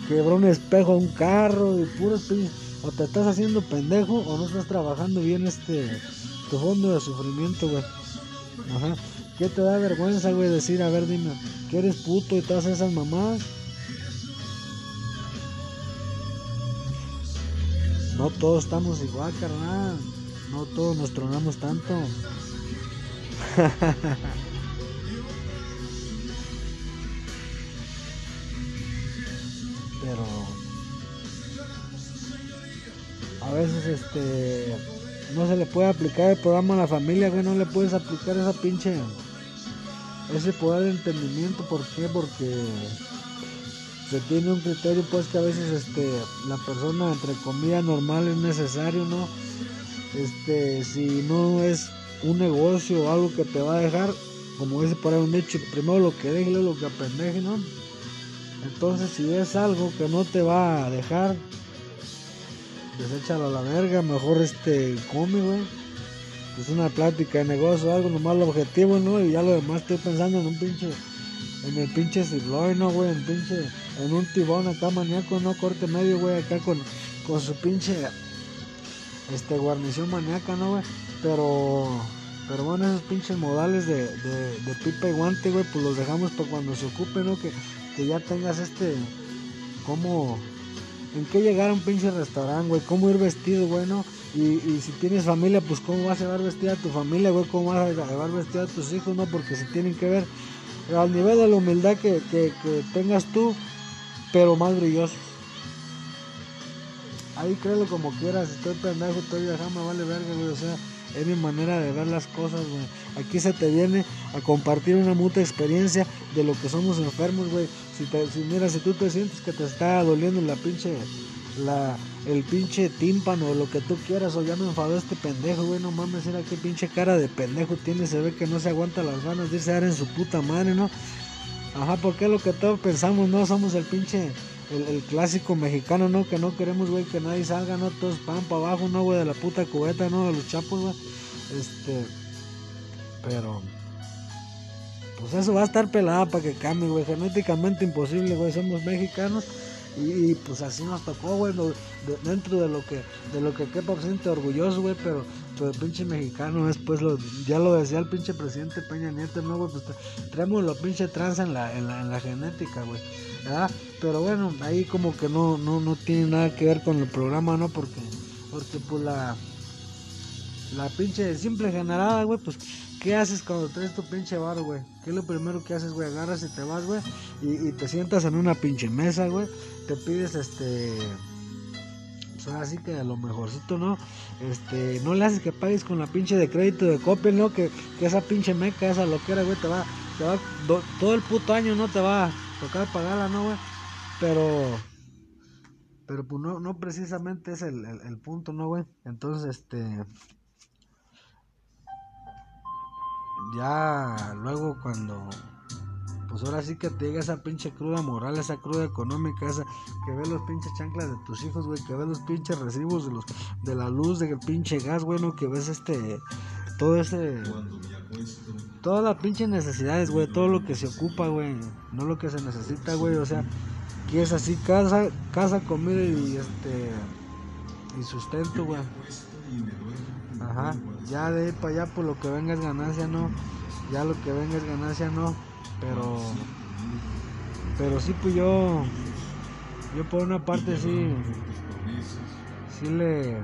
quebró un espejo a un carro y pinches. O te estás haciendo pendejo o no estás trabajando bien este, tu fondo de sufrimiento, güey. Ajá. ¿Qué te da vergüenza, güey, decir, a ver, dime, que eres puto y todas esas mamás? No todos estamos igual, carnal. No todos nos tronamos tanto. *laughs* Pero a veces este no se le puede aplicar el programa a la familia, güey, no le puedes aplicar esa pinche ese poder de entendimiento, ¿por qué? Porque se tiene un criterio pues que a veces este la persona entre comillas normal es necesario, ¿no? Este, si no es un negocio o algo que te va a dejar, como dice por ahí un hecho, primero lo que deje, lo que apendeje, ¿no? Entonces si es algo que no te va a dejar, deséchalo a la verga, mejor este come, güey. Es una plática de negocio, algo nomás el objetivo, ¿no? Y ya lo demás estoy pensando en un pinche, en el pinche sirloin, ¿no, güey? En pinche, en un tibón acá maníaco, ¿no? Corte medio, güey, acá con, con su pinche, este, guarnición maníaca, ¿no, güey? Pero, pero bueno, esos pinches modales de, de, de pipa y guante, güey, pues los dejamos para cuando se ocupe, ¿no? Que, que ya tengas este, como en qué llegar a un pinche restaurante, güey, cómo ir vestido, güey, ¿no? Y, si tienes familia, pues cómo vas a llevar vestida a tu familia, güey, cómo vas a llevar vestida a tus hijos, ¿no? Porque se tienen que ver al nivel de la humildad que, que, tengas tú, pero más brillosos. Ahí créelo como quieras, estoy pendejo, estoy viajando, vale verga, güey, o sea, es mi manera de ver las cosas, güey. Aquí se te viene a compartir una mutua experiencia de lo que somos enfermos, güey. Si, te, si mira, si tú te sientes que te está doliendo la pinche, la, el pinche tímpano o lo que tú quieras, o ya me enfadó este pendejo, güey, no mames, mira qué pinche cara de pendejo tiene, se ve que no se aguanta las ganas de irse a dar en su puta madre, ¿no? Ajá, porque es lo que todos pensamos, no somos el pinche el, clásico mexicano, ¿no? Que no queremos, güey, que nadie salga, ¿no? Todos pan para abajo, ¿no, güey? De la puta cubeta, ¿no? De los chapos. Este. Pero. Pues eso va a estar pelada para que cambie, güey. Genéticamente imposible, güey. Somos mexicanos. Y, pues así nos tocó, güey, de, dentro de lo que de lo que quepa siente orgulloso, güey, pero, pero el pinche mexicano es pues lo, ya lo decía el pinche presidente Peña Nieto, no, güey, pues traemos lo pinche trans en la, en la, en la genética, güey. ¿verdad? Pero bueno, ahí como que no, no, no tiene nada que ver con el programa, ¿no? Porque, porque pues la, la pinche simple generada, güey, pues, ¿qué haces cuando traes tu pinche bar, güey? ¿Qué es lo primero que haces, güey? Agarras y te vas, güey, y, y, te sientas en una pinche mesa, güey, te pides, este, pues ahora sí que a lo mejorcito, ¿no? Este, no le haces que pagues con la pinche de crédito de Coppel, ¿no? Que, que esa pinche meca, esa loquera, güey, te va, te va, do, todo el puto año no te va tocar pagarla, ¿no, güey? Pero, Pero pues no, no precisamente es el, el punto, ¿no, güey? Entonces, este... Ya luego cuando pues ahora sí que te llega esa pinche cruda moral, esa cruda económica, esa que ves los pinches chanclas de tus hijos, güey, que ves los pinches recibos de los de la luz, del pinche gas, güey, ¿no? que ves este todo ese todas las pinches necesidades, güey, todo lo que se ocupa, güey, no lo que se necesita, güey, o sea, que es así casa, casa, comida y este y sustento, güey. Ajá, ya de ahí para allá por lo que venga es ganancia, no. Ya lo que venga es ganancia, no. Pero pero sí pues yo yo por una parte sí sí le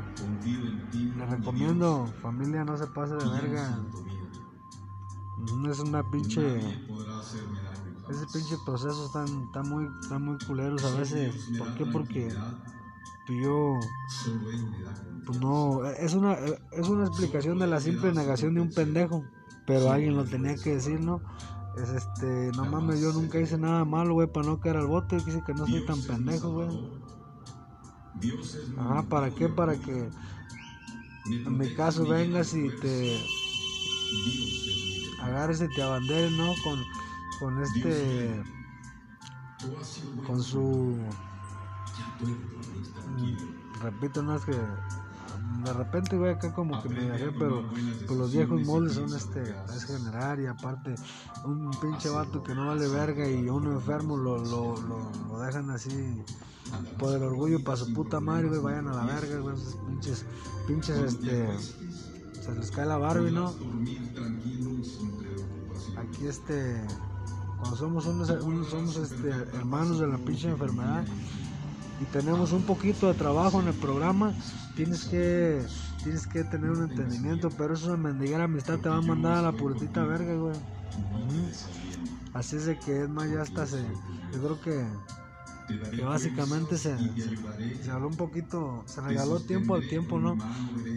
le recomiendo familia no se pase de verga no es una pinche ese pinche proceso están está muy está muy culeros a veces ¿por qué? porque pues yo pues no es una es una explicación de la simple negación de un pendejo pero alguien lo tenía que decir no es este, no mames, yo nunca hice nada malo, güey, para no caer al bote. Dice que no soy tan pendejo, güey. Ajá, ¿para qué? Para que en mi caso vengas y te agarres y te abanderes, ¿no? Con, con este, con su, repito, no es que de repente, güey, acá como que me dejé, pero pues los viejos moldes son este, es general y aparte un pinche vato que no vale verga y uno enfermo lo, lo, lo, lo dejan así por el orgullo para su puta madre, güey, vayan a la verga, güey, esos pinches, pinches, este, se les cae la Barbie, ¿no? Aquí, este, cuando somos unos, unos somos, este, hermanos de la pinche enfermedad y tenemos un poquito de trabajo en el programa, tienes que tienes que tener un entendimiento, pero eso de mendigar amistad te va a mandar a la puritita verga, güey. Así es de que es más, ya hasta se. Yo creo que, que básicamente se, se habló un poquito, se regaló tiempo al tiempo, ¿no?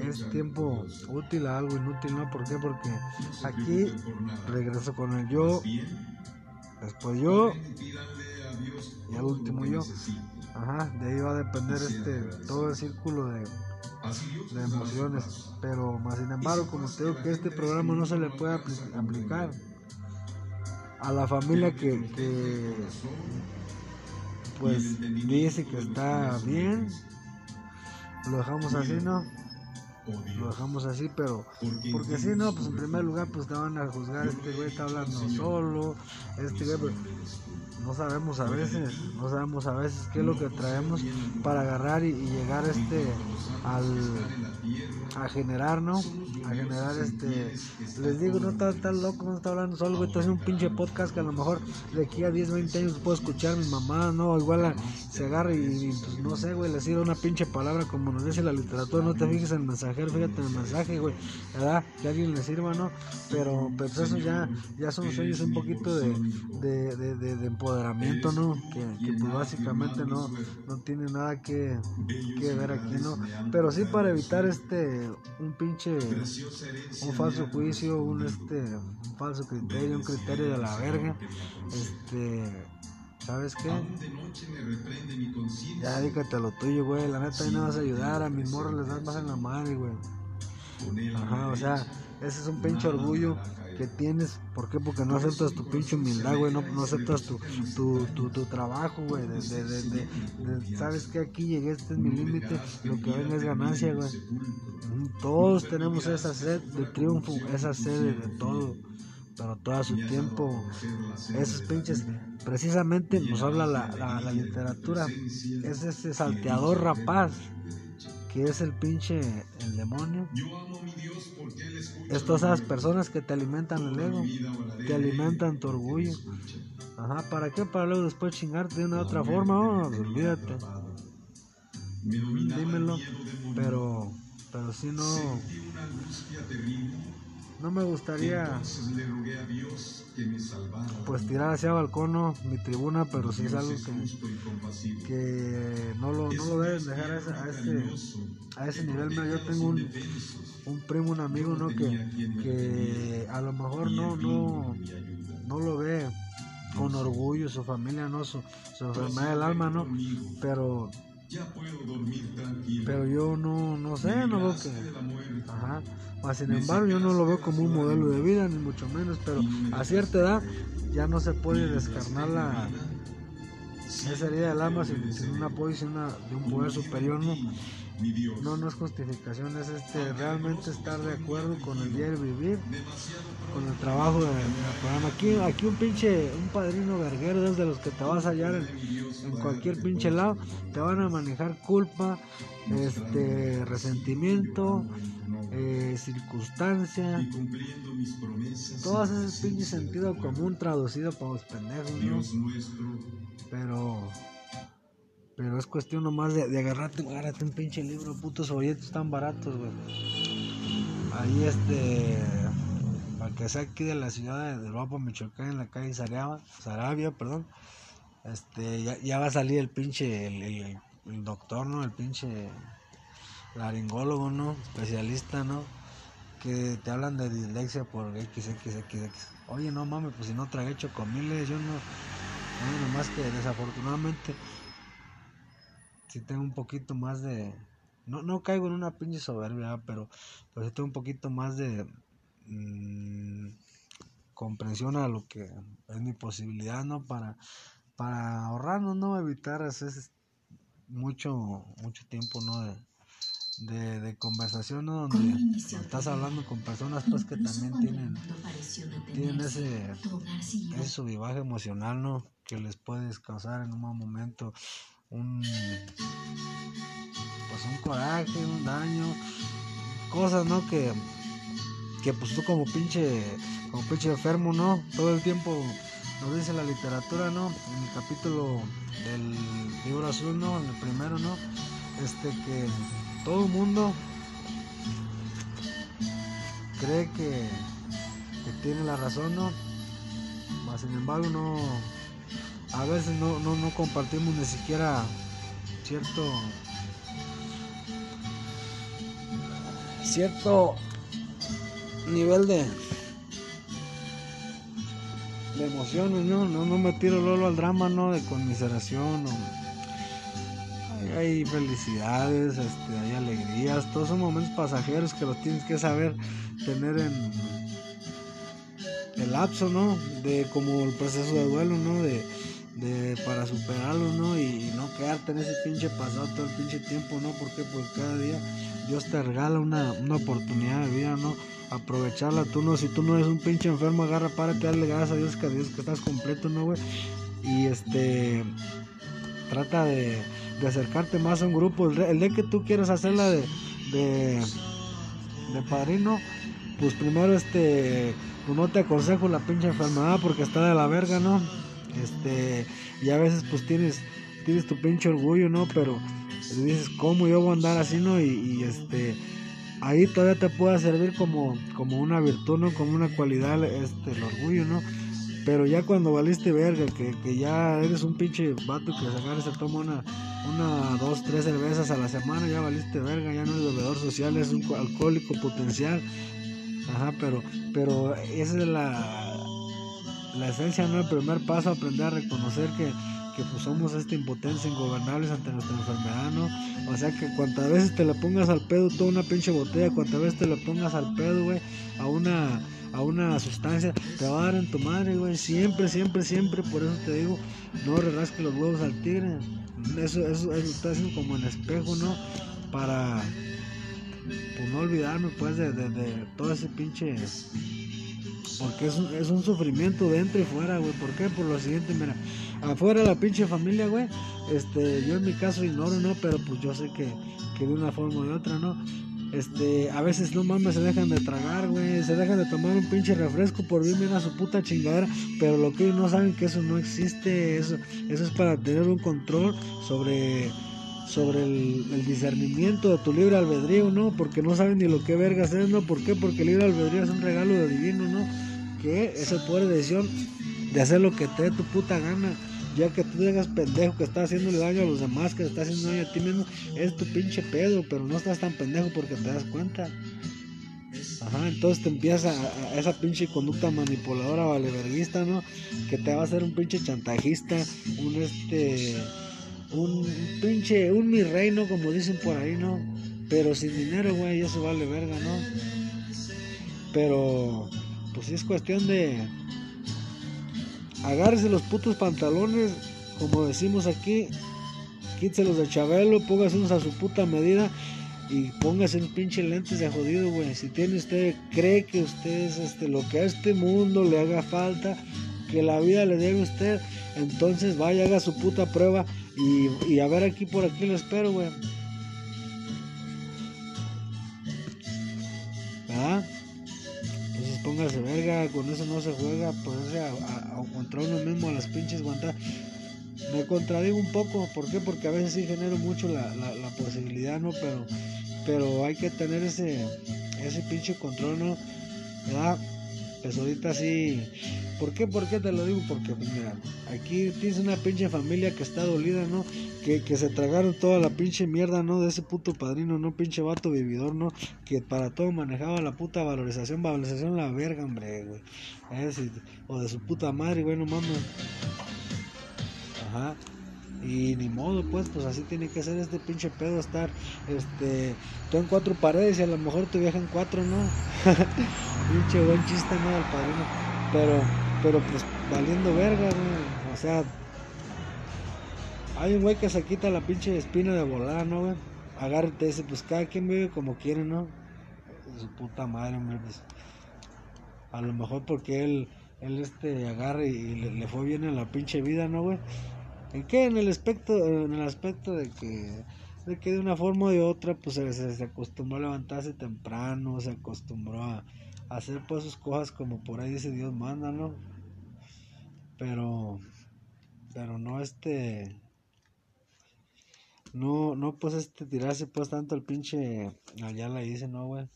Es tiempo útil a algo inútil, ¿no? ¿Por qué? Porque aquí regreso con el yo, después yo y al último yo. Ajá, de ahí va a depender este todo el círculo de, de emociones. Pero más sin embargo, como te digo que este programa no se le puede apli- aplicar a la familia que, que pues dice que está bien, lo dejamos así, ¿no? Lo dejamos así, pero porque si no, pues en primer lugar pues te van a juzgar, este güey está hablando solo, este güey pues, no sabemos a veces, no sabemos a veces qué es lo que traemos para agarrar y, y llegar este al a generar, ¿no? A generar este les digo, no está tan loco, no está hablando solo, güey, haciendo un pinche podcast que a lo mejor de aquí a 10, 20 años puedo escuchar mi mamá, no, igual a- se agarra y, y, pues, no sé, güey, le sirve una pinche palabra como nos dice la literatura, no te fijes en el mensajero, fíjate en el mensaje, güey, ¿verdad? Que a alguien le sirva, ¿no? Pero pues eso ya, ya son sueños un poquito de, de, de, de- de empoderamiento, ¿no? Que, que, pues básicamente no, no tiene nada que, que ver aquí, ¿no? Pero sí para evitar este, un pinche, un falso juicio, un este, un falso criterio, un criterio de la verga, este... ¿Sabes qué? Ya dedícate a lo tuyo, güey. La neta, ahí no vas a ayudar. A mis morros les das más en la madre, güey. Ajá, o sea, ese es un pinche orgullo que tienes. ¿Por qué? Porque no aceptas tu pinche humildad, güey. No, no aceptas tu, tu, tu, tu trabajo, güey. De, ¿Sabes qué? Aquí llegué, este es mi límite. Lo que venga es ganancia, güey. Todos tenemos esa sed de triunfo, esa sed de todo. Pero todo a su tiempo, esos pinches, precisamente nos habla la, la, la literatura. Es ese salteador rapaz que es el pinche el demonio. Es todas esas personas que te alimentan el ego, te alimentan tu orgullo. Ajá, ¿para qué? Para luego después chingarte de una otra forma, oh, olvídate. Dímelo, pero, pero si no, no me gustaría pues tirar hacia balcón mi tribuna, pero sí es algo que, que no, lo, no lo deben dejar a ese, a ese, a ese nivel. Yo tengo un, un primo, un amigo, ¿no? Que, que a lo mejor no, no, no lo ve con orgullo su familia, ¿no? Su, su enfermedad del alma, ¿no? Pero Pero yo no, no sé, no veo que... Ajá. Mas, sin embargo, yo no lo veo como un modelo de vida, ni mucho menos, pero a cierta edad ya no se puede descarnar la, esa herida del alma sin, sin un apoyo sin una, de un poder superior, ¿no? No, no es justificación, es este realmente estar de acuerdo con el diario vivir, con el trabajo del programa. Aquí, aquí un pinche, un padrino verguero es de los que te vas a hallar en, en cualquier pinche lado, te van a manejar culpa, este resentimiento, eh, circunstancia, todas esas pinches sentido común traducido para los pendejos, ¿no? Pero pero es cuestión nomás de, de agarrarte, agárrate un pinche libro, putos folletos tan baratos, güey. Ahí este, para que sea aquí de la ciudad de, Guapo, Michoacán, en la calle Sarabia, Sarabia, perdón. Este, ya, ya va a salir el pinche, el doctor, ¿no? El pinche laringólogo, ¿no? Especialista, ¿no? Que te hablan de dislexia por XXXX. Oye, no mames, pues si no tragué chocomiles, yo no. No, nomás que desafortunadamente sí tengo un poquito más de. No, no caigo en una pinche soberbia, pero, pero sí tengo un poquito más de mm, comprensión a lo que es mi posibilidad, ¿no? Para, para ahorrarnos, ¿no? Evitar hacer mucho, mucho tiempo, ¿no? De, de, de conversación, ¿no? Donde estás hablando con personas, pues, que también tienen, tienen ese, ese subivaje emocional, ¿no? Que les puedes causar en un mal momento un pues un coraje, un daño, cosas, ¿no? Que, que pues tú como pinche, como pinche enfermo, ¿no? Todo el tiempo nos dice la literatura, ¿no? En el capítulo del libro azul, ¿no? En el primero, ¿no? Este que todo el mundo cree que, que tiene la razón, ¿no? Mas sin embargo no a veces no, no, no compartimos ni siquiera cierto cierto nivel de de emociones no no no me tiro lolo al drama no de conmiseración o- hay, felicidades este hay alegrías todos son momentos pasajeros que los tienes que saber tener en el lapso, ¿no? De como el proceso de duelo, ¿no? De, para superarlo, ¿no? Y, no quedarte en ese pinche pasado todo el pinche tiempo, ¿no? Porque pues cada día Dios te regala una, una oportunidad de vida, ¿no? Aprovecharla, tú no, si tú no eres un pinche enfermo, agarra, párate, dale gracias a Dios que Dios que estás completo, ¿no, güey? Y este trata de, de acercarte más a un grupo. El, de- que tú quieras hacerla de, de, de padrino, pues primero este pues no te aconsejo la pinche enfermedad porque está de la verga, ¿no? Este, y a veces pues tienes, tienes tu pinche orgullo, ¿no? Pero dices, ¿cómo yo voy a andar así, no? Y, este, ahí todavía te puede servir como, como una virtud, ¿no? Como una cualidad, este, el orgullo, ¿no? Pero ya cuando valiste verga, que, que ya eres un pinche vato que se agarra se toma una, una, dos, tres cervezas a la semana, ya valiste verga, ya no eres bebedor social, es un alcohólico potencial. Ajá, pero, pero esa es la, la esencia, ¿no? El primer paso, aprender a reconocer que, que pues somos esta impotencia ingobernables ante nuestra enfermedad, ¿no? O sea que cuantas veces te le pongas al pedo toda una pinche botella, cuantas veces te le pongas al pedo, güey, a una, a una sustancia, te va a dar en tu madre, güey. Siempre, siempre, siempre, por eso te digo, no le rasques los huevos al tigre. Eso, eso, eso está haciendo como en espejo, ¿no? Para pues no olvidarme pues de, de todo ese pinche porque es un, es un sufrimiento dentro y fuera, güey. ¿Por qué? Por lo siguiente, mira, afuera la pinche familia, güey. Este, yo en mi caso ignoro, ¿no? Pero pues yo sé que, que de una forma u otra, ¿no? Este, a veces no mames, se dejan de tragar, güey. Se dejan de tomar un pinche refresco por bien a su puta chingadera. Pero lo que no saben que eso no existe. Eso, eso es para tener un control sobre sobre el, el discernimiento de tu libre albedrío, ¿no? Porque no saben ni lo que vergas es, ¿no? ¿Por qué? Porque el libre albedrío es un regalo de divino, ¿no? Que es el poder de decisión de hacer lo que te dé tu puta gana. Ya que tú digas pendejo que estás haciéndole daño a los demás, que estás haciendo daño a ti mismo, es tu pinche pedo, pero no estás tan pendejo porque te das cuenta. Ajá, entonces te empieza a esa pinche conducta manipuladora valeverguista, ¿no? Que te va a hacer un pinche chantajista, un este un pinche, un mi reino, como dicen por ahí, ¿no? Pero sin dinero, güey, eso vale verga, ¿no? Pero, pues es cuestión de agárrese los putos pantalones, como decimos aquí, quíteselos de Chabelo, póngase a su puta medida y póngase un pinche lentes de jodido, güey. Si tiene usted, cree que usted es este, lo que a este mundo le haga falta, que la vida le debe a usted, entonces vaya, haga su puta prueba y, y a ver aquí por aquí lo espero, güey. ¿Ah? Póngase verga, con eso no se juega, ponerse a, a, a contra uno mismo a las pinches guantas. Me contradigo un poco, ¿por qué? Porque a veces sí genero mucho la, la, la posibilidad, ¿no? Pero, pero hay que tener ese, ese pinche control, ¿no? Pues ahorita sí. ¿Por qué? ¿Por qué te lo digo? Porque, pues mira, aquí tienes una pinche familia que está dolida, ¿no? Que, que se tragaron toda la pinche mierda, ¿no? De ese puto padrino, ¿no? Pinche vato vividor, ¿no? Que para todo manejaba la puta valorización, valorización la verga, hombre, güey. O de su puta madre, güey, no. Ajá. Y ni modo, pues, pues así tiene que ser este pinche pedo, estar, este, tú en cuatro paredes y a lo mejor tu vieja en cuatro, ¿no? *laughs* pinche buen chiste, ¿no? Del padrino. Pero, pero pues, valiendo verga, güey. O sea, hay un güey que se quita la pinche espina de volar, ¿no, güey? Agárrate ese, pues cada quien vive como quiere, ¿no? Su puta madre, hombre, pues. A lo mejor porque él, él este, agarra y le, le fue bien en la pinche vida, ¿no, güey? ¿En qué? En el aspecto, en el aspecto de que, de que de una forma o de otra, pues se, se, acostumbró a levantarse temprano, se acostumbró a, hacer pues sus cosas como por ahí dice Dios manda, ¿no? Pero, pero no este, no, no pues este tirarse pues tanto el pinche, allá la dice, ¿no, güey?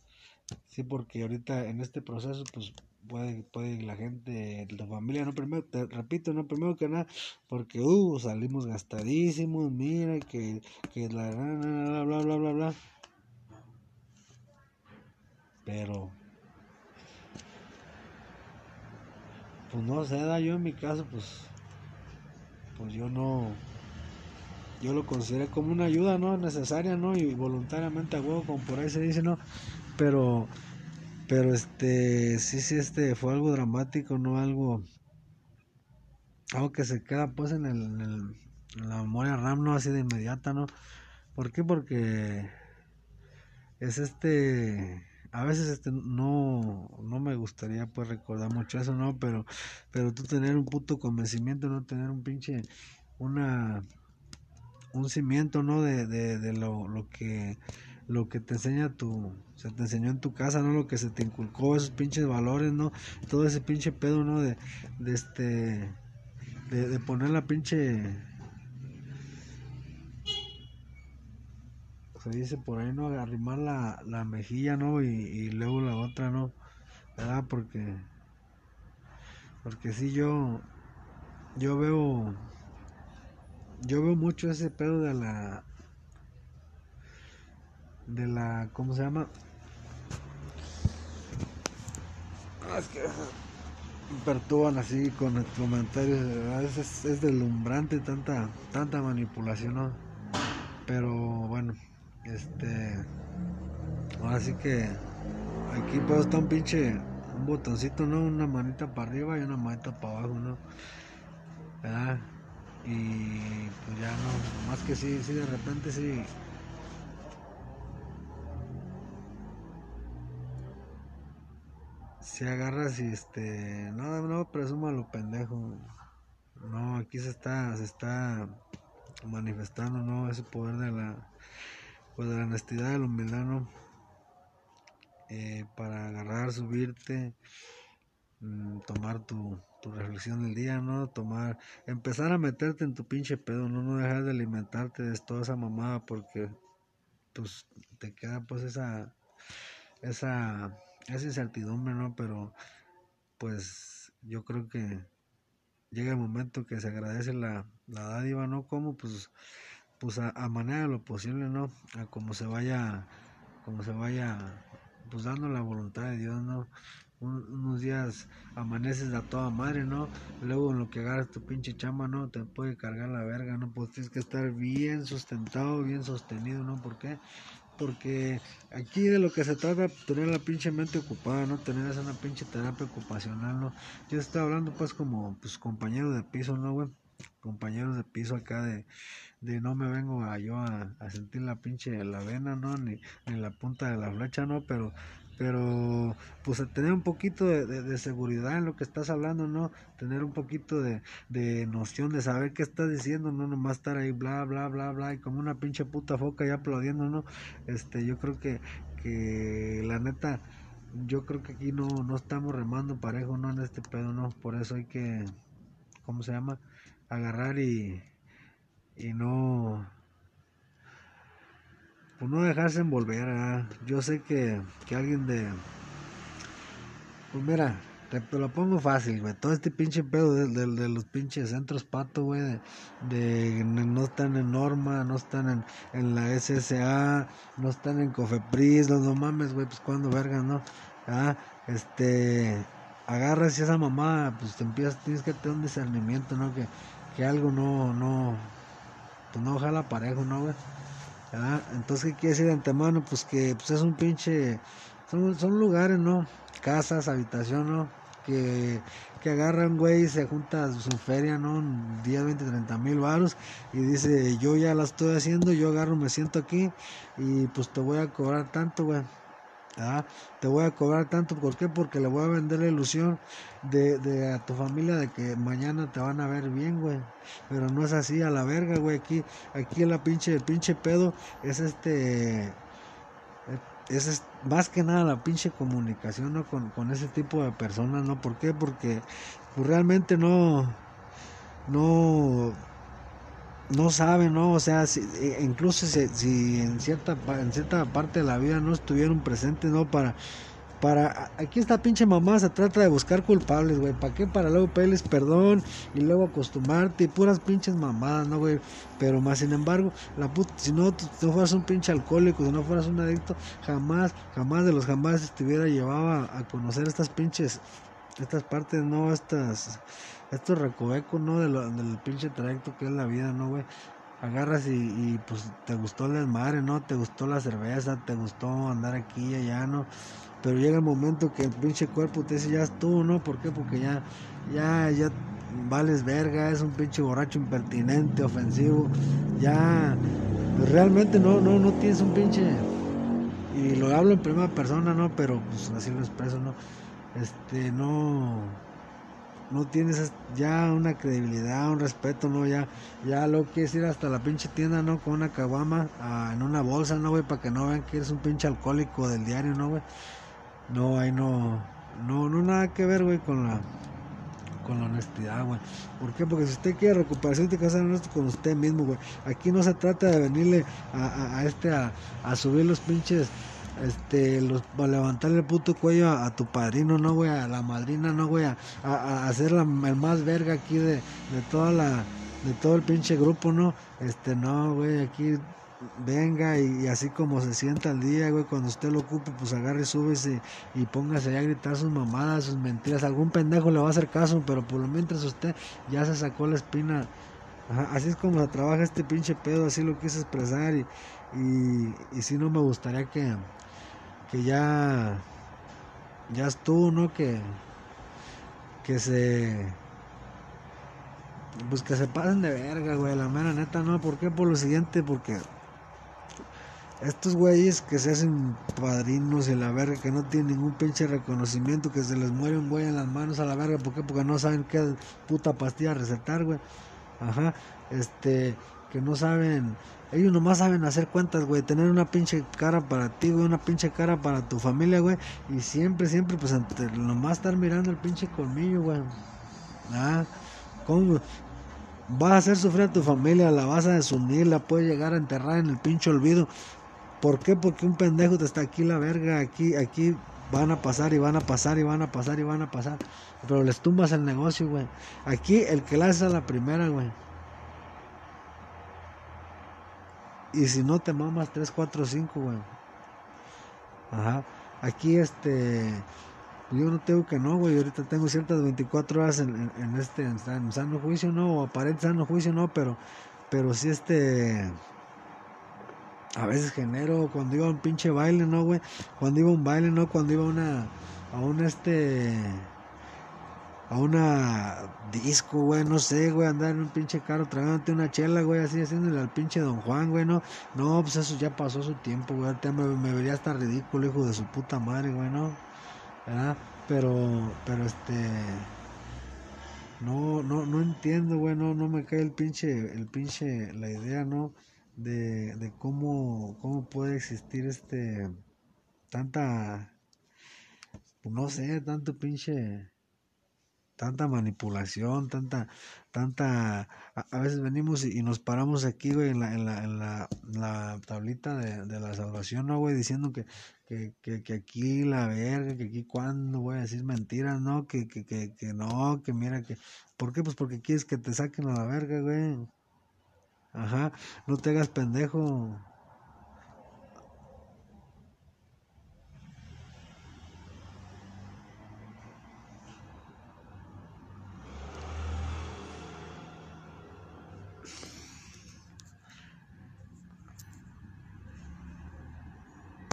Sí, porque ahorita en este proceso, pues puede, puede la gente, la familia, no primero, te repito, no primero que nada, porque uh, salimos gastadísimos, mira, que, que la bla, bla, bla, bla, bla. Pero, pues no sé, yo en mi caso, pues, pues yo no, yo lo consideré como una ayuda, ¿no? Necesaria, ¿no? Y voluntariamente a huevo, como por ahí se dice, ¿no? Pero pero este, sí, sí, este fue algo dramático, no algo, algo que se queda pues en, el, en, el, en la memoria RAM, no así de inmediata, ¿no? ¿Por qué? Porque es este, a veces este no, no me gustaría pues recordar mucho eso, ¿no? Pero, pero tú tener un puto convencimiento, no tener un pinche, una, un cimiento, ¿no? De, de, de lo, lo que lo que te enseña tu, se te enseñó en tu casa, ¿no? Lo que se te inculcó, esos pinches valores, ¿no? Todo ese pinche pedo, ¿no? De, de este, de, de poner la pinche, se dice por ahí, ¿no? Arrimar la, la mejilla, ¿no? Y, y luego la otra, ¿no? ¿Verdad? Porque, porque si yo, yo veo, yo veo mucho ese pedo de la, de la ¿cómo se llama? Ah, es que perturban así con el comentarios, veces es, es deslumbrante tanta tanta manipulación, ¿no? Pero bueno, este ahora sí que aquí pues está un pinche un botoncito, ¿no? Una manita para arriba y una manita para abajo, ¿no? ¿Verdad? Y pues ya no, más que sí, sí de repente sí si agarras y este no no presuma lo pendejo. No aquí se está se está manifestando no ese poder de la pues de la honestidad de la humildad no eh, para agarrar subirte mmm, tomar tu, tu reflexión del día no tomar empezar a meterte en tu pinche pedo no no dejar de alimentarte de toda esa mamada porque pues te queda pues esa esa esa incertidumbre, ¿no? Pero pues yo creo que llega el momento que se agradece la, la dádiva, ¿no? Como pues, pues a, a, manera de lo posible, ¿no? A como se vaya, como se vaya, pues dando la voluntad de Dios, ¿no? un- unos días amaneces a toda madre, ¿no? Luego en lo que agarras tu pinche chamba, ¿no? Te puede cargar la verga, ¿no? Pues tienes que estar bien sustentado, bien sostenido, ¿no? ¿Por qué? Porque aquí de lo que se trata, tener la pinche mente ocupada, ¿no? Tener esa una pinche terapia ocupacional, ¿no? Yo estaba hablando pues como pues compañeros de piso, ¿no, güey? Compañeros de piso acá de, de no me vengo a yo a, a sentir la pinche la vena, ¿no? Ni, ni la punta de la flecha, ¿no? Pero pero pues tener un poquito de, de- de seguridad en lo que estás hablando, ¿no? Tener un poquito de, de noción de saber qué estás diciendo, no nomás estar ahí bla bla bla bla y como una pinche puta foca ya aplaudiendo, ¿no? Este, yo creo que, que la neta, yo creo que aquí no, no estamos remando parejo, ¿no? En este pedo, ¿no? Por eso hay que, ¿cómo se llama? Agarrar y, y no, pues no dejarse envolver, ¿verdad? Yo sé que, que alguien de... Pues mira, te, lo pongo fácil, güey. Todo este pinche pedo de, de- de los pinches centros pato, güey, de, de no están en norma, no están en, en la SSA, no están en Cofepris, no, no mames, güey, pues cuando verga, ¿no? Ah, este, agarras y esa mamá, pues te empiezas, tienes que tener un discernimiento, ¿no? Que, que algo no, no, pues no jala parejo, ¿no, güey? ¿Verdad? Entonces, ¿qué quiere decir de antemano? Pues que pues es un pinche, son, son lugares, ¿no? Casas, habitación, ¿no? Que, que agarran, güey, se junta su feria, ¿no? 10, 20, 30 mil varos y dice, yo ya la estoy haciendo, yo agarro, me siento aquí y pues te voy a cobrar tanto, güey. ¿Verdad? Te voy a cobrar tanto, ¿por qué? Porque le voy a vender la ilusión de, de a tu familia de que mañana te van a ver bien, güey. Pero no es así, a la verga, güey. Aquí, aquí la pinche, el pinche pedo es este. Es, es más que nada la pinche comunicación, ¿no? Con, con ese tipo de personas, ¿no? ¿Por qué? Porque pues, realmente no. No no saben, ¿no? O sea, si, e- incluso si, si en cierta en cierta parte de la vida no estuvieron presentes, ¿no? Para para aquí esta pinche mamá se trata de buscar culpables, güey. ¿Para qué? Para luego pedirles perdón y luego acostumbrarte y puras pinches mamadas, ¿no, güey? Pero más sin embargo, la put- si no no fueras un pinche alcohólico, si no fueras un adicto, jamás, jamás de los jamás te hubiera llevado a conocer estas pinches estas partes, no, estas, estos recovecos, ¿no? De lo- del pinche trayecto que es la vida, ¿no, güey? Agarras y, y, pues te gustó el desmadre, ¿no? Te gustó la cerveza, te gustó andar aquí y allá, ¿no? Pero llega el momento que el pinche cuerpo te dice, ya estuvo, ¿no? ¿Por qué? Porque ya, ya, ya vales verga, es un pinche borracho impertinente, ofensivo, ya, pues, realmente no, no, no tienes un pinche, y lo hablo en primera persona, ¿no? Pero pues así lo expreso, ¿no? Este, no, no tienes es- ya una credibilidad, un respeto, ¿no? Ya, ya lo quieres ir hasta la pinche tienda, ¿no? Con una caguama ah, en una bolsa, ¿no, güey? Para que no vean que eres un pinche alcohólico del diario, ¿no, güey? No, ahí no, no, no nada que ver, güey, con la, con la honestidad, güey. ¿Por qué? Porque si usted quiere recuperación, tiene que honesto con usted mismo, güey. Aquí no se trata de venirle a, a- a este a, a subir los pinches, este, los, levantarle el puto cuello a, tu padrino, no, güey, a la madrina, no, güey, a, a, la, el más verga aquí de, de toda la, de todo el pinche grupo, no. Este, no, güey, aquí venga y, y así como se sienta el día, güey, cuando usted lo ocupe, pues agarre, súbese y póngase allá a gritar sus mamadas, sus mentiras. Algún pendejo le va a hacer caso, pero por lo mientras usted ya se sacó la espina. Ajá, así es como se trabaja este pinche pedo, así lo quise expresar y, y, no me gustaría que, que ya, ya estuvo, ¿no? Que, que se pues que se pasen de verga, güey, la mera neta, ¿no? ¿Por qué? Por lo siguiente, porque estos güeyes que se hacen padrinos y la verga, que no tienen ningún pinche reconocimiento, que se les muere un güey en las manos a la verga, ¿por qué? Porque no saben qué puta pastilla recetar, güey. Ajá, este, que no saben, ellos nomás saben hacer cuentas, güey, tener una pinche cara para ti, güey, una pinche cara para tu familia, güey, y siempre, siempre, pues, nomás estar mirando el pinche colmillo, güey. Ah, ¿cómo? Vas a hacer sufrir a tu familia, la vas a desunir, la puedes llegar a enterrar en el pinche olvido. ¿Por qué? Porque un pendejo te está aquí la verga, aquí, aquí van a pasar y van a pasar y van a pasar y van a pasar. Pero les tumbas el negocio, güey. Aquí el que la hace a la primera, güey. Y si no te mamas 3, 4, 5, güey. Ajá. Aquí este Yo no tengo que no, güey. Ahorita tengo ciertas 24 horas en, en, este en sano juicio, no, o aparente sano juicio, no, pero, pero sí este. A veces genero cuando iba a un pinche baile, ¿no, güey? Cuando iba a un baile, ¿no? Cuando iba a una. A un este. A una disco, güey, no sé, güey, andar en un pinche carro tragándote una chela, güey, así haciéndole al pinche Don Juan, güey, no. No, pues eso ya pasó su tiempo, güey. ahorita Me, me vería hasta ridículo, hijo de su puta madre, güey, ¿no? ¿verdad? Pero, pero este, no, no, no entiendo, güey, no, no me cae el pinche, el pinche, la idea, ¿no? De, de cómo, cómo puede existir este, tanta, pues no sé, tanto pinche, tanta manipulación, tanta, tanta, a, a veces venimos y, nos paramos aquí, güey, en la, en la, en la, la tablita de, de la salvación, ¿no, güey? Diciendo que, que, que, que aquí la verga, que aquí cuando voy a decir mentiras, ¿no? Que, que, que, que no, que mira que, ¿por qué? Pues porque quieres que te saquen a la verga, güey. Ajá, no te hagas pendejo.